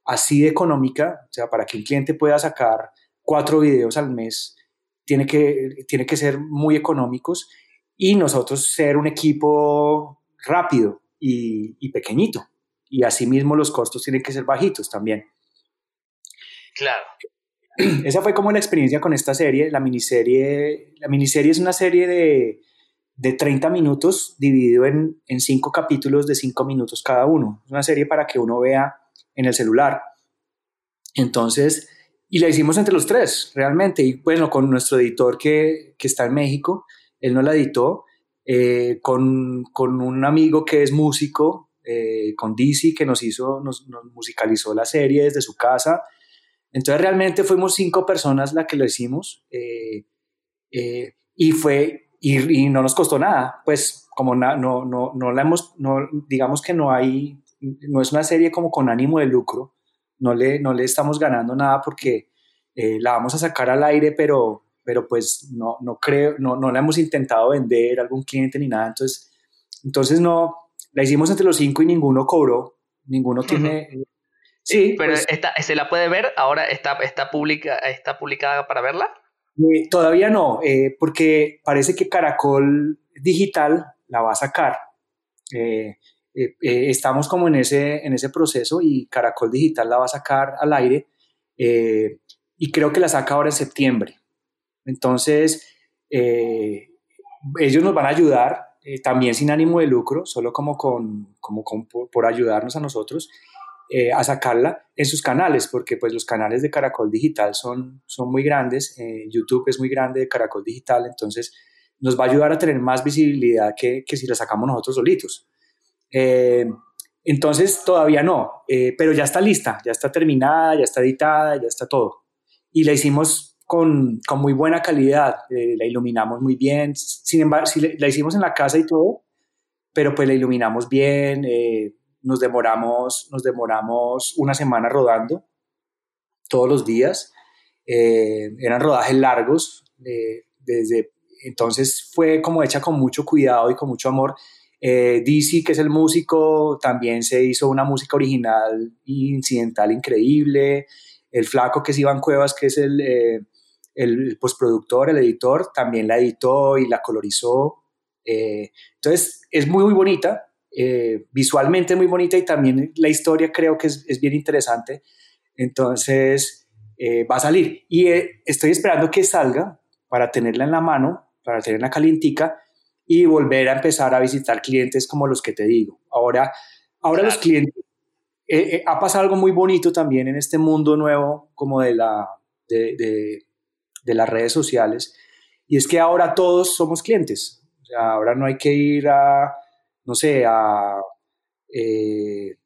así de económica, o sea, para que un cliente pueda sacar cuatro videos al mes tiene que, tiene que ser muy económicos y nosotros ser un equipo rápido y, pequeñito. Y asimismo los costos tienen que ser bajitos también. Claro. Esa fue como la experiencia con esta serie. La miniserie, la miniserie es una serie de, de 30 minutos dividido en, en cinco capítulos de 5 minutos cada uno. Es una serie para que uno vea en el celular. Entonces, y la hicimos entre los tres, realmente. Y bueno, con nuestro editor que, que está en México, él no la editó, eh, con, con, un amigo que es músico, eh, con Dizzy, que nos hizo, nos, musicalizó la serie desde su casa. Entonces realmente fuimos cinco personas las que lo hicimos. Eh, y fue y, no nos costó nada, pues como no, no, no la hemos, no, digamos que no hay, no es una serie como con ánimo de lucro, no le, no le estamos ganando nada porque eh, la vamos a sacar al aire, pero, pero pues no, no creo, no, no la hemos intentado vender a algún cliente ni nada, entonces, entonces no, la hicimos entre los cinco y ninguno cobró, ninguno tiene... Sí, pero pues ¿se la puede ver? ¿Ahora está, está, publica, está publicada para verla? Eh, todavía no, eh, porque parece que Caracol Digital la va a sacar. Eh, estamos como en ese, en ese proceso y Caracol Digital la va a sacar al aire y creo que la saca ahora en septiembre. Entonces, ellos nos van a ayudar también sin ánimo de lucro, solo como, con, como por ayudarnos a nosotros. Eh, a sacarla en sus canales, porque pues los canales de Caracol Digital son, son muy grandes, eh, YouTube es muy grande de Caracol Digital, entonces nos va a ayudar a tener más visibilidad que, que si la sacamos nosotros solitos. Eh, entonces todavía no, pero ya está lista, ya está terminada, ya está editada, ya está todo. Y la hicimos con, con muy buena calidad, la iluminamos muy bien, sin embargo, si la hicimos en la casa y todo, pero pues la iluminamos bien, nos demoramos, nos demoramos una semana rodando todos los días. Eh, eran rodajes largos, eh, desde entonces fue como hecha con mucho cuidado y con mucho amor. Eh, que es el músico, también se hizo una música original incidental increíble. El flaco, que es Iván Cuevas, que es el, eh, el postproductor, el editor, también la editó y la colorizó. entonces es muy, muy bonita. Eh, visualmente muy bonita y también la historia creo que es, bien interesante. Entonces, eh, va a salir. Y eh, estoy esperando que salga para tenerla en la mano, para tenerla calientica y volver a empezar a visitar clientes como los que te digo. Ahora, ahora los clientes, ha pasado algo muy bonito también en este mundo nuevo como de, la, de, de, de las redes sociales y es que ahora todos somos clientes. O sea, ahora no hay que ir a no sé, a eh,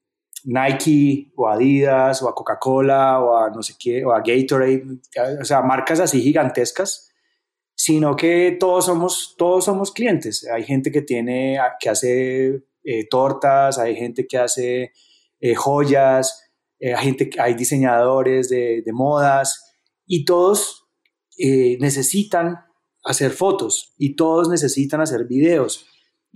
Nike o Adidas o a Coca-Cola o a no sé qué, o a Gatorade, o sea, marcas así gigantescas, sino que todos somos, todos somos clientes. Hay gente que tiene, que hace eh, tortas, hay gente que hace eh, joyas, hay, gente, hay diseñadores de, de modas y todos necesitan hacer fotos y todos necesitan hacer videos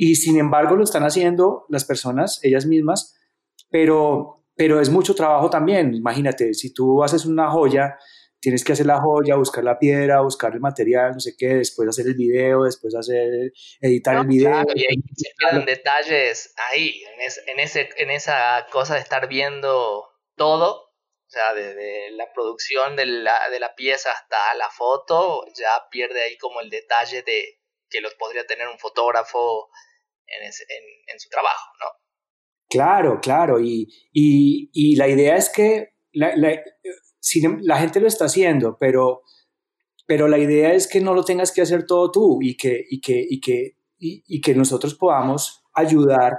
y sin embargo lo están haciendo las personas, ellas mismas, pero, pero es mucho trabajo también. Imagínate, si tú haces una joya, tienes que hacer la joya, buscar la piedra, buscar el material, no sé qué, después hacer el video, después hacer, editar el video. Claro, y hay se detalles ahí, en, en, ese, en esa cosa de estar viendo todo, o sea, desde la producción de la, de la pieza hasta la foto, ya pierde ahí como el detalle de que los podría tener un fotógrafo en, su trabajo, ¿no? Claro, claro, y, la idea es que la, la, gente lo está haciendo, pero, pero la idea es que no lo tengas que hacer todo tú y que, y que, y que, y, que nosotros podamos ayudar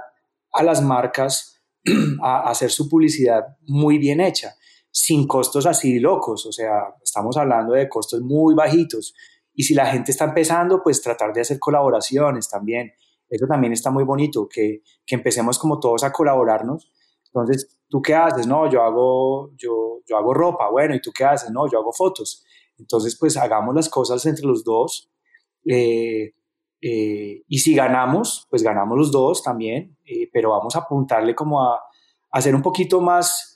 a las marcas a hacer su publicidad muy bien hecha, sin costos así locos, o sea, estamos hablando de costos muy bajitos. Y si la gente está empezando, pues tratar de hacer colaboraciones también. Eso también está muy bonito, que, que empecemos como todos a colaborarnos. Entonces, ¿tú qué haces? No, yo hago, yo, yo hago ropa. Bueno, ¿y tú qué haces? No, yo hago fotos. Entonces, pues hagamos las cosas entre los dos. Eh, eh, y si ganamos, pues ganamos los dos también, eh, pero vamos a apuntarle como a, a ser un poquito más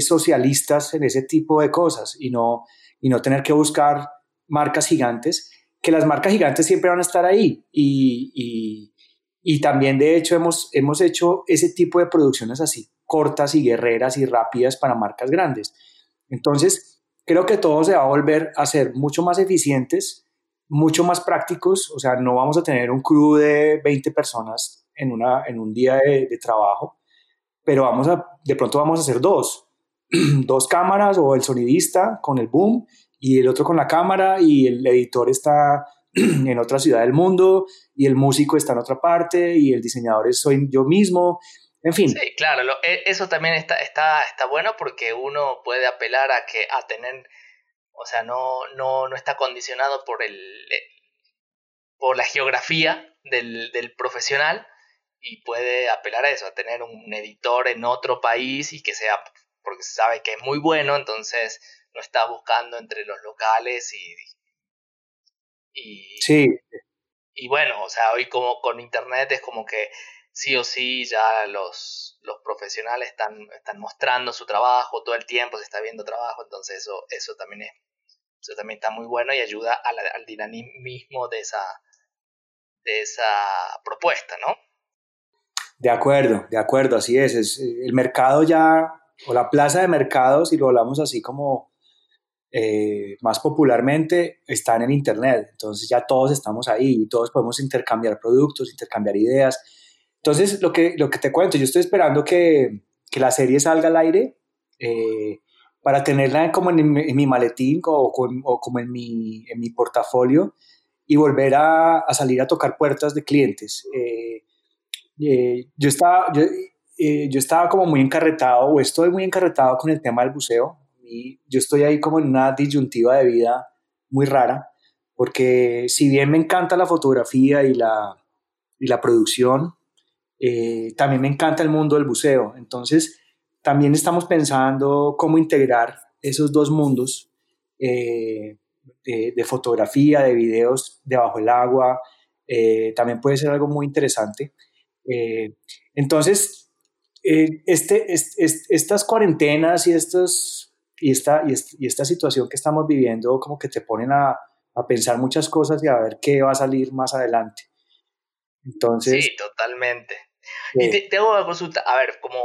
socialistas en ese tipo de cosas y no, y no tener que buscar marcas gigantes, que las marcas gigantes siempre van a estar ahí y, y también, de hecho, hemos, hemos hecho ese tipo de producciones así, cortas y guerreras y rápidas para marcas grandes. Entonces, creo que todo se va a volver a ser mucho más eficientes, mucho más prácticos. O sea, no vamos a tener un crew de 20 personas en, una, en un día de, de trabajo, pero vamos a, de pronto vamos a hacer dos. dos cámaras o el sonidista con el boom y el otro con la cámara y el editor está en otra ciudad del mundo y el músico está en otra parte y el diseñador soy yo mismo. En fin. Sí, claro, e, eso también está, está, está bueno porque uno puede apelar a que a tener, o sea, no, no, no está condicionado por el, por la geografía del, del profesional y puede apelar a eso, a tener un editor en otro país y que sea, porque sabe que es muy bueno, entonces no está buscando entre los locales y... y sí. Y bueno, o sea, hoy como con internet es como que sí o sí ya los, los profesionales están, están mostrando su trabajo todo el tiempo, se está viendo trabajo, entonces eso, eso también es, eso también está muy bueno y ayuda al dinamismo de esa, de esa propuesta, ¿no? De acuerdo, de acuerdo, así es. es. El mercado ya, o la plaza de mercados, si lo hablamos así como eh, más popularmente, está en Internet. Entonces ya todos estamos ahí y todos podemos intercambiar productos, intercambiar ideas. Entonces, lo que, lo que te cuento, yo estoy esperando que, que la serie salga al aire eh, para tenerla como en, mi maletín o, o, como en mi, en mi portafolio y volver a, a, salir a tocar puertas de clientes. Eh, eh, yo, estaba, yo, eh, yo, estaba como muy encarretado o estoy muy encarretado con el tema del buceo y yo estoy ahí como en una disyuntiva de vida muy rara porque si bien me encanta la fotografía y la, y la producción, eh, también me encanta el mundo del buceo. Entonces, también estamos pensando cómo integrar esos dos mundos de, de, fotografía, de videos debajo del agua. también puede ser algo muy interesante. Eh, entonces, eh, este, estas cuarentenas y, estos, y, esta, y, esta situación que estamos viviendo como que te ponen a, a pensar muchas cosas y a ver qué va a salir más adelante. Entonces, sí, totalmente. y te, te, hago una consulta, a ver, como,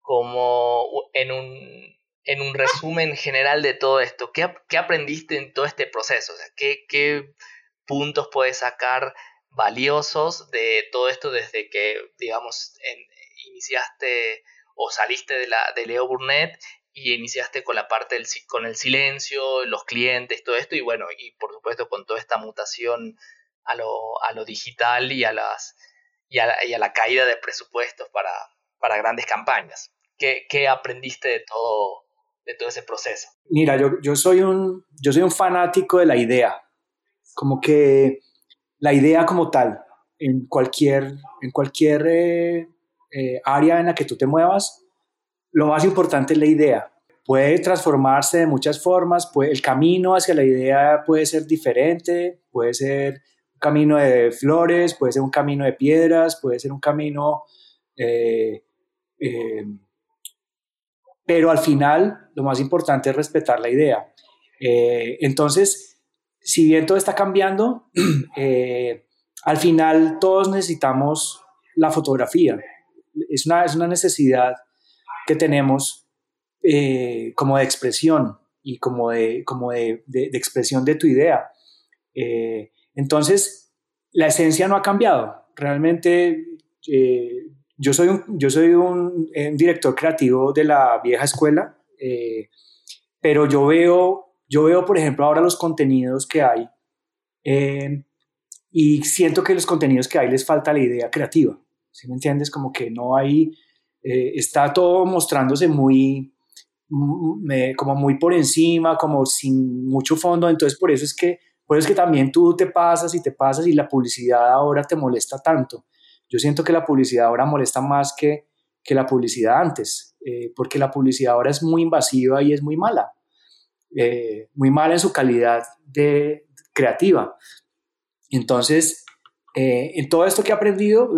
como en, un, en un resumen general de todo esto, ¿qué, qué aprendiste en todo este proceso? O sea, ¿qué, ¿Qué puntos puedes sacar valiosos de todo esto desde que, digamos, iniciaste o saliste de, la, de Leo Burnett y iniciaste con la parte del con el silencio, los clientes, todo esto, y bueno, y por supuesto con toda esta mutación a lo, a lo digital y a las y a, la, y a la caída de presupuestos para, para grandes campañas. ¿Qué, ¿Qué, aprendiste de todo, de todo ese proceso? Mira, yo, yo, soy un, yo soy un fanático de la idea. Como que la idea como tal, en cualquier, en cualquier eh, eh, área en la que tú te muevas, lo más importante es la idea. Puede transformarse de muchas formas, puede, el camino hacia la idea puede ser diferente, puede ser un camino de flores, puede ser un camino de piedras, puede ser un camino... Eh, pero al final lo más importante es respetar la idea. entonces, si bien todo está cambiando, eh, al final todos necesitamos la fotografía. Es una, es una necesidad que tenemos eh, como de expresión y como de, como de, expresión de tu idea. Eh, entonces, la esencia no ha cambiado. Realmente, yo soy, un, yo soy un, un, director creativo de la vieja escuela, pero yo veo yo veo, por ejemplo, ahora los contenidos que hay eh, y siento que los contenidos que hay les falta la idea creativa. ¿Sí me entiendes? Como que no hay, eh, está todo mostrándose muy, mm, como muy por encima, como sin mucho fondo. Entonces, por eso es que, por eso es que también tú te pasas y te pasas y la publicidad ahora te molesta tanto. Yo siento que la publicidad ahora molesta más que, que la publicidad antes, eh, porque la publicidad ahora es muy invasiva y es muy mala. Eh, muy mala en su calidad de creativa. Entonces, en todo esto que he aprendido,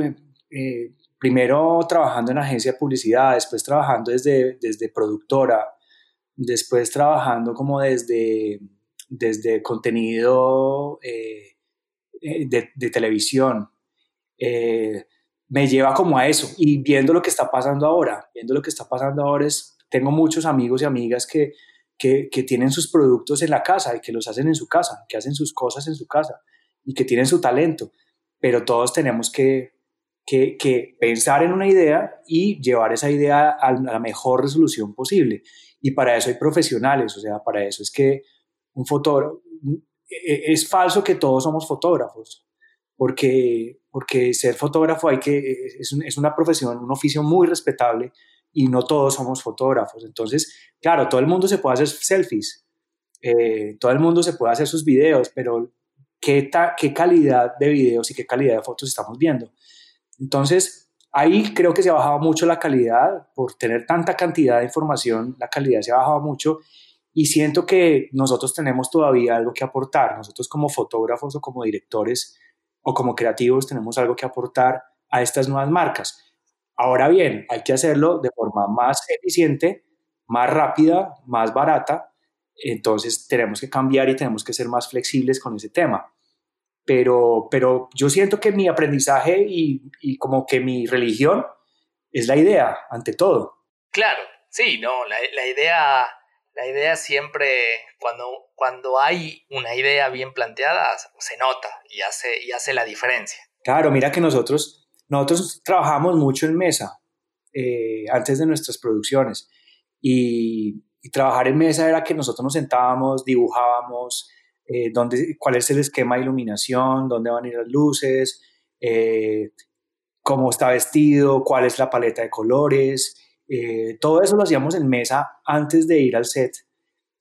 primero trabajando en agencia de publicidad, después trabajando desde, desde productora, después trabajando como desde, desde contenido de, de, televisión, me lleva como a eso. Y viendo lo que está pasando ahora, viendo lo que está pasando ahora es, tengo muchos amigos y amigas que que, tienen sus productos en la casa y que los hacen en su casa, que hacen sus cosas en su casa y que tienen su talento, pero todos tenemos que, que, pensar en una idea y llevar esa idea a la mejor resolución posible. Y para eso hay profesionales, o sea, para eso es que un fotógrafo, e, e, es falso que todos somos fotógrafos, porque, porque ser fotógrafo hay que, es, es una profesión, un oficio muy respetable y no todos somos fotógrafos. Entonces, claro, todo el mundo se puede hacer selfies, eh, todo el mundo se puede hacer sus videos, pero qué, qué calidad de videos y qué calidad de fotos estamos viendo. Entonces, ahí creo que se ha bajado mucho la calidad, por tener tanta cantidad de información, la calidad se ha bajado mucho y siento que nosotros tenemos todavía algo que aportar. Nosotros como fotógrafos o como directores o como creativos tenemos algo que aportar a estas nuevas marcas. Ahora bien, hay que hacerlo de forma más eficiente, más rápida, más barata. Entonces tenemos que cambiar y tenemos que ser más flexibles con ese tema. Pero, pero yo siento que mi aprendizaje y, y como que mi religión es la idea, ante todo. Claro, sí, no, la, la idea la idea siempre, cuando, cuando hay una idea bien planteada, se nota y hace, y hace la diferencia. Claro, mira que nosotros, nosotros trabajamos mucho en mesa eh, antes de nuestras producciones y, trabajar en mesa era que nosotros nos sentábamos, dibujábamos eh, dónde, cuál es el esquema de iluminación, dónde van a ir las luces, eh, cómo está vestido, cuál es la paleta de colores, eh, todo eso lo hacíamos en mesa antes de ir al set.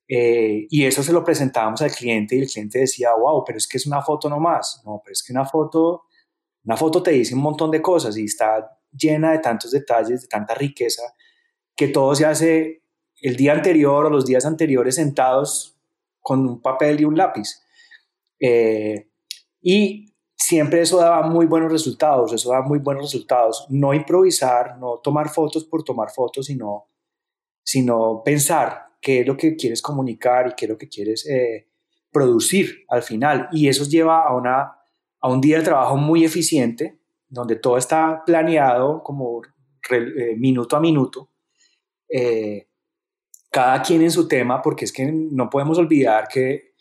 Eh, y eso se lo presentábamos al cliente y el cliente decía, wow, pero es que es una foto nomás. No, pero es que una foto, una foto te dice un montón de cosas y está llena de tantos detalles, de tanta riqueza, que todo se hace el día anterior o los días anteriores sentados con un papel y un lápiz. Eh, y siempre eso daba muy buenos resultados, eso daba muy buenos resultados. No improvisar, no tomar fotos por tomar fotos, sino, sino pensar qué es lo que quieres comunicar y qué es lo que quieres eh, producir al final. Y eso lleva a, una, a un día de trabajo muy eficiente, donde todo está planeado como eh, minuto a minuto. Eh, cada quien en su tema, porque es que no podemos olvidar que,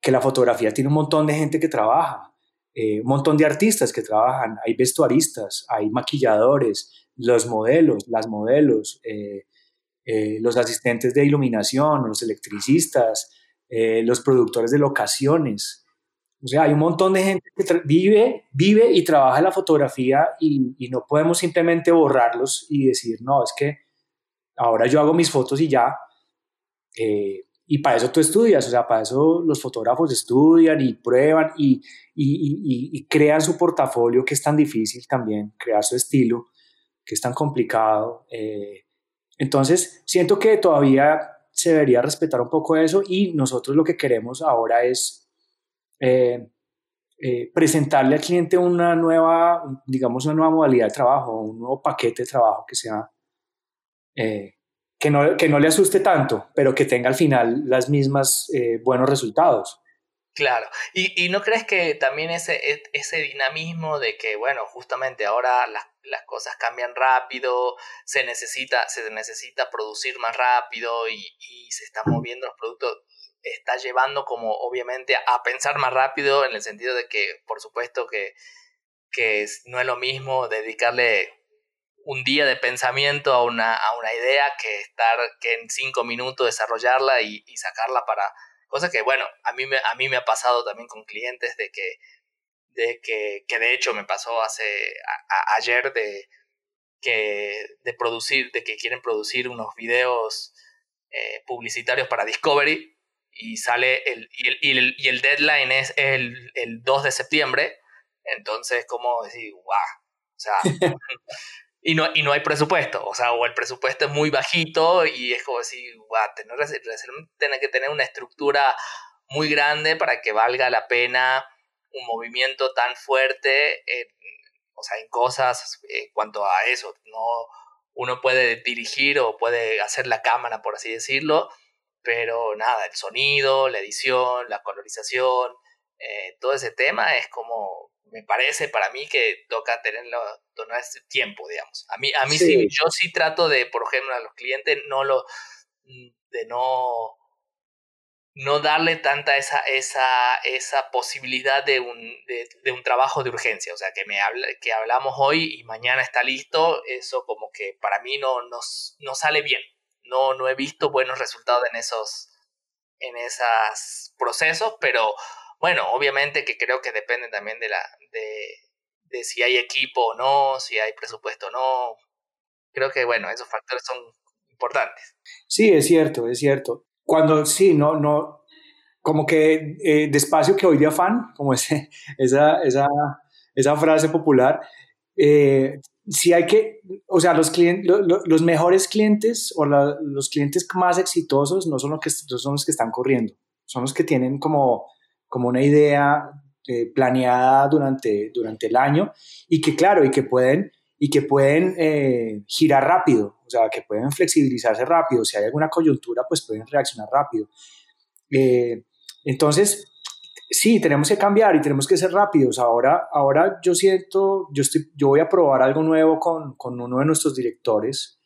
que la fotografía tiene un montón de gente que trabaja eh, un montón de artistas que trabajan, hay vestuaristas, hay maquilladores, los modelos, las modelos, eh, eh, los asistentes de iluminación, los electricistas, los productores de locaciones. O sea, hay un montón de gente que vive, vive y trabaja la fotografía y, y, no podemos simplemente borrarlos y decir, no, es que ahora yo hago mis fotos y ya. Y para eso tú estudias, o sea, para eso los fotógrafos estudian y prueban y, y, crean su portafolio, que es tan difícil también, crear su estilo, que es tan complicado. Eh, entonces, siento que todavía se debería respetar un poco eso y nosotros lo que queremos ahora es eh, eh, presentarle al cliente una nueva, digamos, una nueva modalidad de trabajo, un nuevo paquete de trabajo que sea que no, que no le asuste tanto, pero que tenga al final las mismas eh, buenos resultados. Claro, y, y, no crees que también ese, e, ese dinamismo de que, bueno, justamente ahora las, las cosas cambian rápido, se necesita, se necesita producir más rápido y, y, se están moviendo los productos, está llevando como obviamente a pensar más rápido en el sentido de que, por supuesto, que, que no es lo mismo dedicarle un día de pensamiento a una, a una idea que estar que en cinco minutos desarrollarla y, sacarla para cosas que bueno a mí me, a mí me ha pasado también con clientes de que de que, que de hecho me pasó hace ayer de que de producir de que quieren producir unos videos eh, publicitarios para Discovery y sale el y el, y el, deadline es el, el 2 de septiembre entonces como decir wow o sea y no, y no hay presupuesto, o sea, o el presupuesto es muy bajito y es como decir, tener, tener que tener una estructura muy grande para que valga la pena un movimiento tan fuerte, o sea, en cosas en cuanto a eso, no uno puede dirigir o puede hacer la cámara, por así decirlo, pero nada, el sonido, la edición, la colorización, eh, todo ese tema es como me parece para mí que toca tenerlo todo este tiempo, digamos. A mí, a mí sí. yo sí trato de, por ejemplo, a los clientes no lo, de no, no darle tanta esa, esa, esa posibilidad de un, de, un trabajo de urgencia. O sea, que, me habla, que hablamos hoy y mañana está listo, eso como que para mí no, no, no sale bien. No, no he visto buenos resultados en esos, en esos procesos, pero bueno, obviamente que creo que depende también de, la, de, si hay equipo o no, si hay presupuesto o no. Creo que, bueno, esos factores son importantes. Sí, es cierto, es cierto. Cuando sí, no, no, como que eh, despacio que hoy de afán, como ese, esa, esa, esa frase popular, eh, si hay que, o sea, los, clientes, los mejores clientes o los clientes más exitosos no son los, que, son los que están corriendo, son los que tienen como, como una idea eh, planeada durante, durante el año y que, claro, y que pueden, y que pueden eh, girar rápido, o sea, que pueden flexibilizarse rápido. Si hay alguna coyuntura, pues pueden reaccionar rápido. Eh, entonces, sí, tenemos que cambiar y tenemos que ser rápidos. Ahora, ahora yo siento, yo, estoy, yo voy a probar algo nuevo con, con uno de nuestros directores.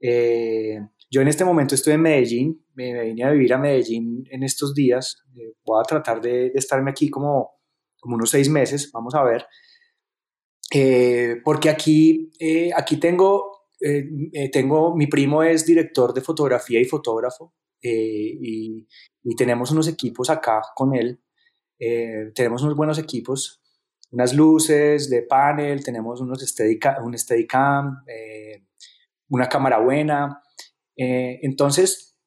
Eh, yo en este momento estoy en Medellín, me, vine a vivir a Medellín en estos días. Eh, voy a tratar de, estarme aquí como, unos seis meses, vamos a ver. Eh, porque aquí, aquí tengo, tengo, mi primo es director de fotografía y fotógrafo. Y, tenemos unos equipos acá con él eh, tenemos unos buenos equipos, unas luces de panel, tenemos unos un Steadicam, eh, una cámara buena. Eh, entonces,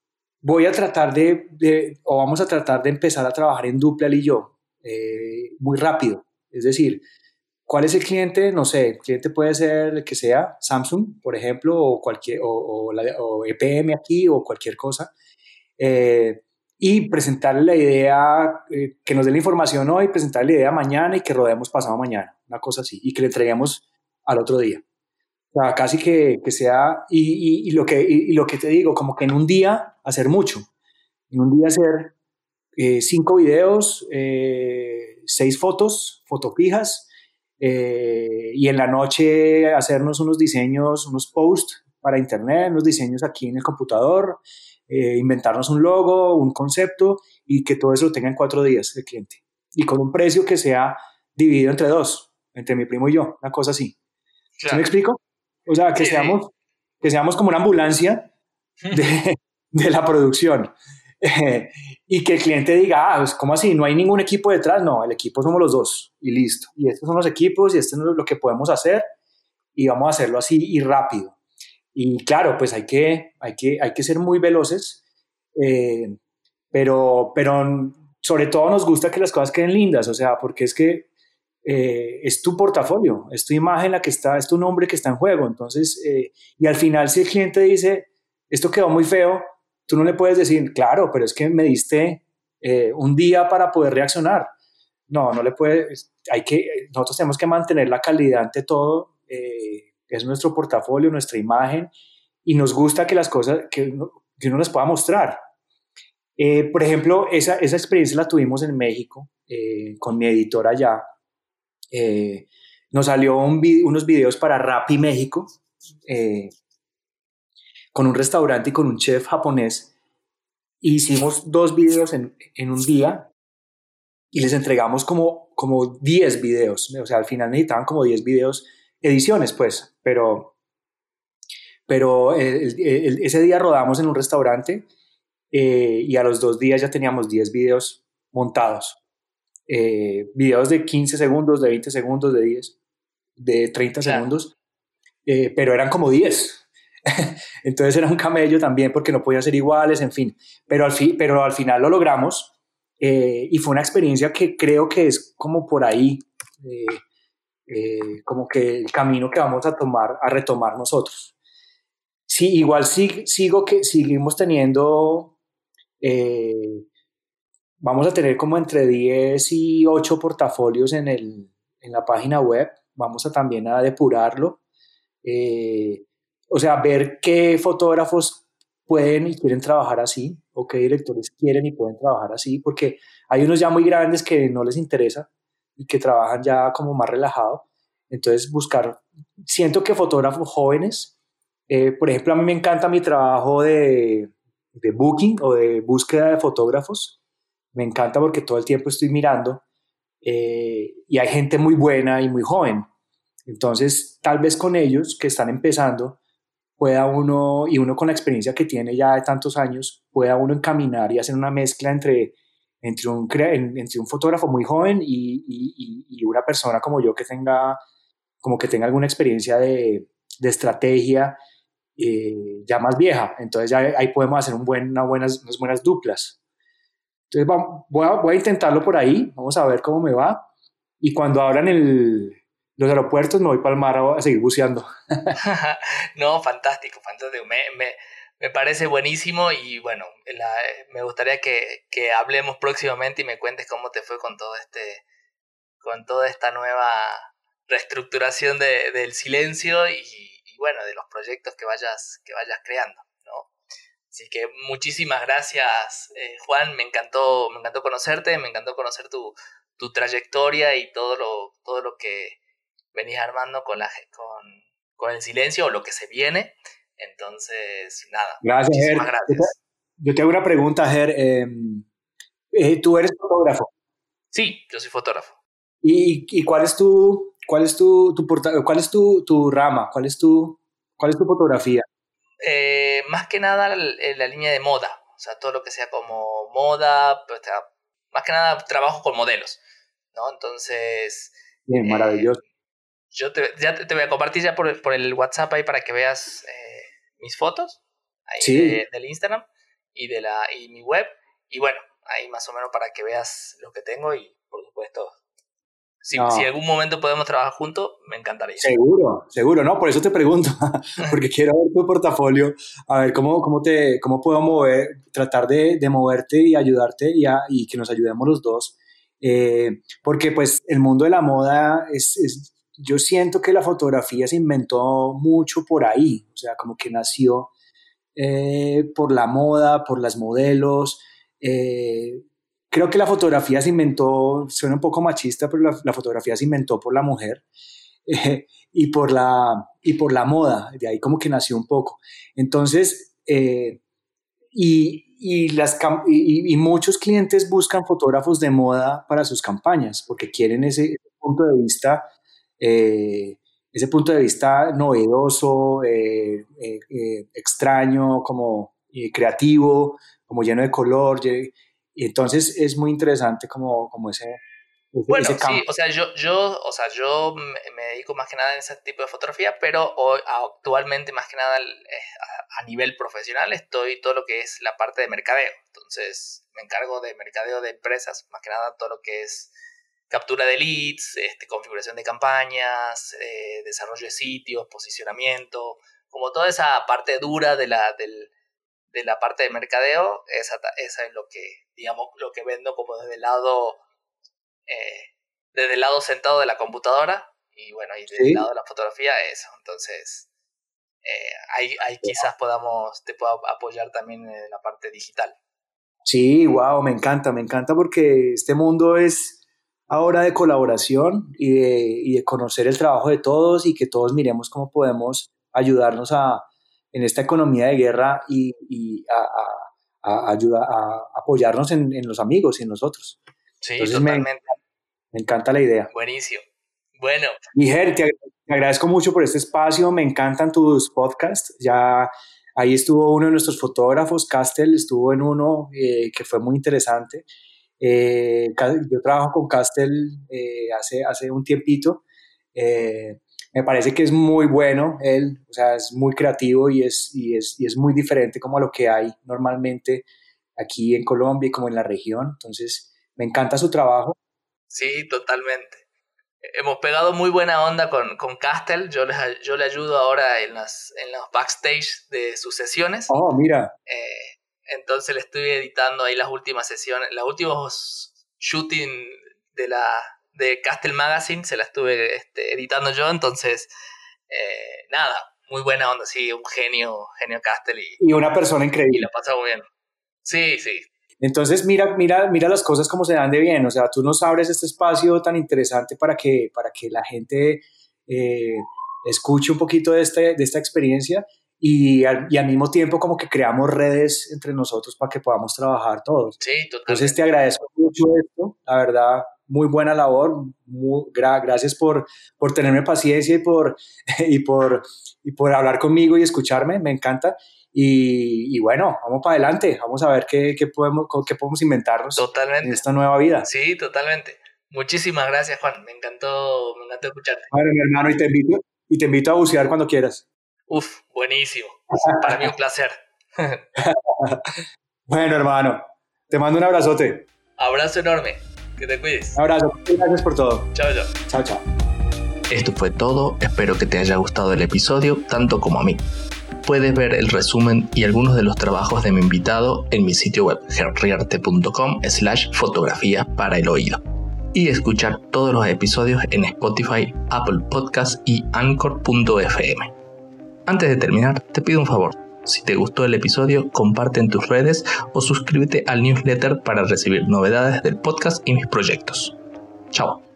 voy a tratar de, o vamos a tratar de empezar a trabajar en dupla y yo, muy rápido. Es decir, ¿cuál es el cliente? No sé, el cliente puede ser el que sea, Samsung, por ejemplo, o, cualquier, o, o EPM aquí, o cualquier cosa y presentarle la idea, eh, que nos dé la información hoy, presentarle la idea mañana y que rodemos pasado mañana, una cosa así, y que le entreguemos al otro día. O sea, casi que, que sea, y, y, lo que, y, lo que te digo, como que en un día hacer mucho, en un día hacer eh, cinco videos, eh, seis fotos, fotopijas, y en la noche hacernos unos diseños, unos posts para internet, unos diseños aquí en el computador, eh, inventarnos un logo, un concepto y que todo eso lo tenga en cuatro días el cliente. Y con un precio que sea dividido entre dos, entre mi primo y yo, una cosa así. ¿Sí me explico? O sea, que, seamos, que seamos como una ambulancia de, de la producción. y que el cliente diga, ah, pues, ¿cómo así? No hay ningún equipo detrás. No, el equipo somos los dos y listo. Y estos son los equipos y esto es lo que podemos hacer y vamos a hacerlo así y rápido. Y claro, pues hay que, hay que, hay que ser muy veloces, eh, pero, pero sobre todo nos gusta que las cosas queden lindas, o sea, porque es que eh, es tu portafolio, es tu imagen la que está, es tu nombre que está en juego. Entonces, eh, y al final si el cliente dice, esto quedó muy feo, tú no le puedes decir, claro, pero es que me diste un día para poder reaccionar. No, no le puedes, hay que, nosotros tenemos que mantener la calidad ante todo es nuestro portafolio, nuestra imagen, y nos gusta que las cosas, que uno, que les pueda mostrar. Eh, por ejemplo, esa, esa, experiencia la tuvimos en México eh, con mi editor allá. Eh, nos salió unos videos para Rappi México con un restaurante y con un chef japonés. Hicimos dos videos en, en un día y les entregamos como, como 10 videos. O sea, al final necesitaban como 10 videos ediciones, pues, pero, pero ese día rodamos en un restaurante eh, y a los dos días ya teníamos 10 videos montados. Eh, videos de 15 segundos, de 20 segundos, de 10, de 30 segundos, eh, pero eran como 10. Entonces era un camello también porque no podían ser iguales, en fin. Pero al, fi pero al final lo logramos y fue una experiencia que creo que es como por ahí eh, como que el camino que vamos a tomar, a retomar nosotros. Sí, igual sí, sigo que seguimos teniendo, eh, vamos a tener como entre 10 y 8 portafolios en, el, en la página web, vamos a también a depurarlo, eh, o sea, ver qué fotógrafos pueden y quieren trabajar así, o qué directores quieren y pueden trabajar así, porque hay unos ya muy grandes que no les interesa, y que trabajan ya como más relajado. Entonces, buscar, siento que fotógrafos jóvenes, eh, por ejemplo, a mí me encanta mi trabajo de, de booking o de búsqueda de fotógrafos. Me encanta porque todo el tiempo estoy mirando eh, y hay gente muy buena y muy joven. Entonces, tal vez con ellos que están empezando, pueda uno, y uno con la experiencia que tiene ya de tantos años, pueda uno encaminar y hacer una mezcla entre entre un, entre un fotógrafo muy joven y, y, una persona como yo que tenga, como que tenga alguna experiencia de, de estrategia eh, ya más vieja. Entonces ya ahí podemos hacer un una buenas, unas buenas duplas. Entonces voy, a, voy intentarlo por ahí, vamos a ver cómo me va. Y cuando abran los aeropuertos me voy para el mar a, seguir buceando. no, fantástico, fantástico. Me, parece buenísimo y bueno, me gustaría que, hablemos próximamente y me cuentes cómo te fue con todo este, con toda esta nueva reestructuración de, del silencio y, y, bueno, de los proyectos que vayas, que vayas creando. Así que muchísimas gracias, eh, Juan. Me encantó, me encantó conocerte, me encantó conocer tu, tu trayectoria y todo lo, todo lo que venís armando con, la, con, con el silencio o lo que se viene. Entonces, nada. Gracias, Ger. Gracias. Yo te hago una pregunta, Ger. Em, eh, ¿Tú eres fotógrafo? Sí, yo soy fotógrafo. ¿Y, y cuál es tu, cuál es tu, tu cuál es tu, tu, rama? ¿Cuál es tu, cuál es tu fotografía? Eh, más que nada la, línea de moda, o sea, todo lo que sea como moda, pues, más que nada trabajo con modelos, ¿no? Entonces... Bien, maravilloso. Eh, yo te, ya te, voy a compartir ya por, por, el WhatsApp ahí para que veas eh, mis fotos ahí del Instagram y de la y mi web y bueno ahí más o menos para que veas lo que tengo y por supuesto si, si algún momento podemos trabajar juntos, me encantaría. Seguro, seguro, ¿no? Por eso te pregunto, porque quiero ver tu portafolio, a ver cómo, cómo, te, cómo puedo mover, tratar de, de moverte y ayudarte y, y, que nos ayudemos los dos. Eh, porque pues el mundo de la moda es, es, yo siento que la fotografía se inventó mucho por ahí, o sea, como que nació eh, por la moda, por las modelos, eh, creo que la fotografía se inventó, suena un poco machista, pero la, fotografía se inventó por la mujer eh, y, por la, y por la moda, de ahí como que nació un poco. Entonces, eh, y, y, muchos clientes buscan fotógrafos de moda para sus campañas, porque quieren ese, punto de vista. Eh, ese punto de vista novedoso, extraño, como creativo, como lleno de color, y entonces es muy interesante como, como ese, bueno, sí, o sea, yo, yo, o sea, yo me dedico más que nada a ese tipo de fotografía, pero hoy, actualmente más que nada a nivel profesional estoy todo lo que es la parte de mercadeo. Entonces me encargo de mercadeo de empresas, más que nada todo lo que es captura de leads, este, configuración de campañas, eh, desarrollo de sitios, posicionamiento, como toda esa parte dura de la, del, de la parte de mercadeo, esa, esa es lo que, digamos, lo que vendo como desde el lado, eh, desde el lado sentado de la computadora y bueno, y desde el lado de la fotografía, eso. Entonces, eh, ahí, ahí quizás podamos, te pueda apoyar también en la parte digital. Sí, wow, me encanta, me encanta porque este mundo es ahora de colaboración y de, y de conocer el trabajo de todos y que todos miremos cómo podemos ayudarnos a, en esta economía de guerra y, y a, a, ayudar, a apoyarnos en, en, los amigos y en nosotros. Sí, totalmente. Me, encanta la idea. Buenísimo. Bueno. Mijer, te, te agradezco mucho por este espacio, me encantan tus podcasts. Ya ahí estuvo uno de nuestros fotógrafos, Castel, estuvo en uno eh, que fue muy interesante. Eh, yo trabajo con Castel eh, hace, hace un tiempito. Eh, me parece que es muy bueno él, o sea, es muy creativo y es, y es, y es muy diferente como a lo que hay normalmente aquí en Colombia y como en la región. Entonces, me encanta su trabajo. Sí, totalmente. Hemos pegado muy buena onda con, con Castel. Yo, yo le ayudo ahora en, las, en los backstage de sus sesiones. Oh, mira. Eh, entonces le estoy editando ahí las últimas sesiones, los últimos shooting de la, de Castle Magazine, se la estuve este, editando yo, entonces, eh, nada, muy buena onda, sí, un genio, genio Castle. Y, y una persona increíble. Y la pasa muy bien. Sí, sí. Entonces, mira, mira, mira las cosas como se dan de bien, o sea, tú nos abres este espacio tan interesante para que, para que la gente eh, escuche un poquito de, este, de esta experiencia y al, y al, mismo tiempo como que creamos redes entre nosotros para que podamos trabajar todos. Sí, totalmente. Entonces te agradezco mucho esto, la verdad, muy buena labor. gracias por, por tenerme paciencia y por, y, por, y por hablar conmigo y escucharme, me encanta. Y, y bueno, vamos para adelante, vamos a ver qué, qué, podemos, qué podemos inventarnos totalmente. en esta nueva vida. Sí, totalmente. Muchísimas gracias, Juan. Me encantó, me encantó escucharte. Bueno, mi hermano, y te invito, y te invito a bucear cuando quieras. Uf, buenísimo. Para mí un placer. bueno, hermano, Te mando un abrazote. Abrazo enorme. Que te cuides. Un abrazo. Gracias por todo. Chao, chao. Chao, chao. Esto fue todo. Espero que te haya gustado el episodio, tanto como a mí. Puedes ver el resumen y algunos de los trabajos de mi invitado en mi sitio web herriarte.com slash fotografía para el oído y escuchar todos los episodios en Spotify, Apple Podcasts y Anchor.fm. Antes de terminar, te pido un favor. Si te gustó el episodio, comparte en tus redes o suscríbete al newsletter para recibir novedades del podcast y mis proyectos. Chao.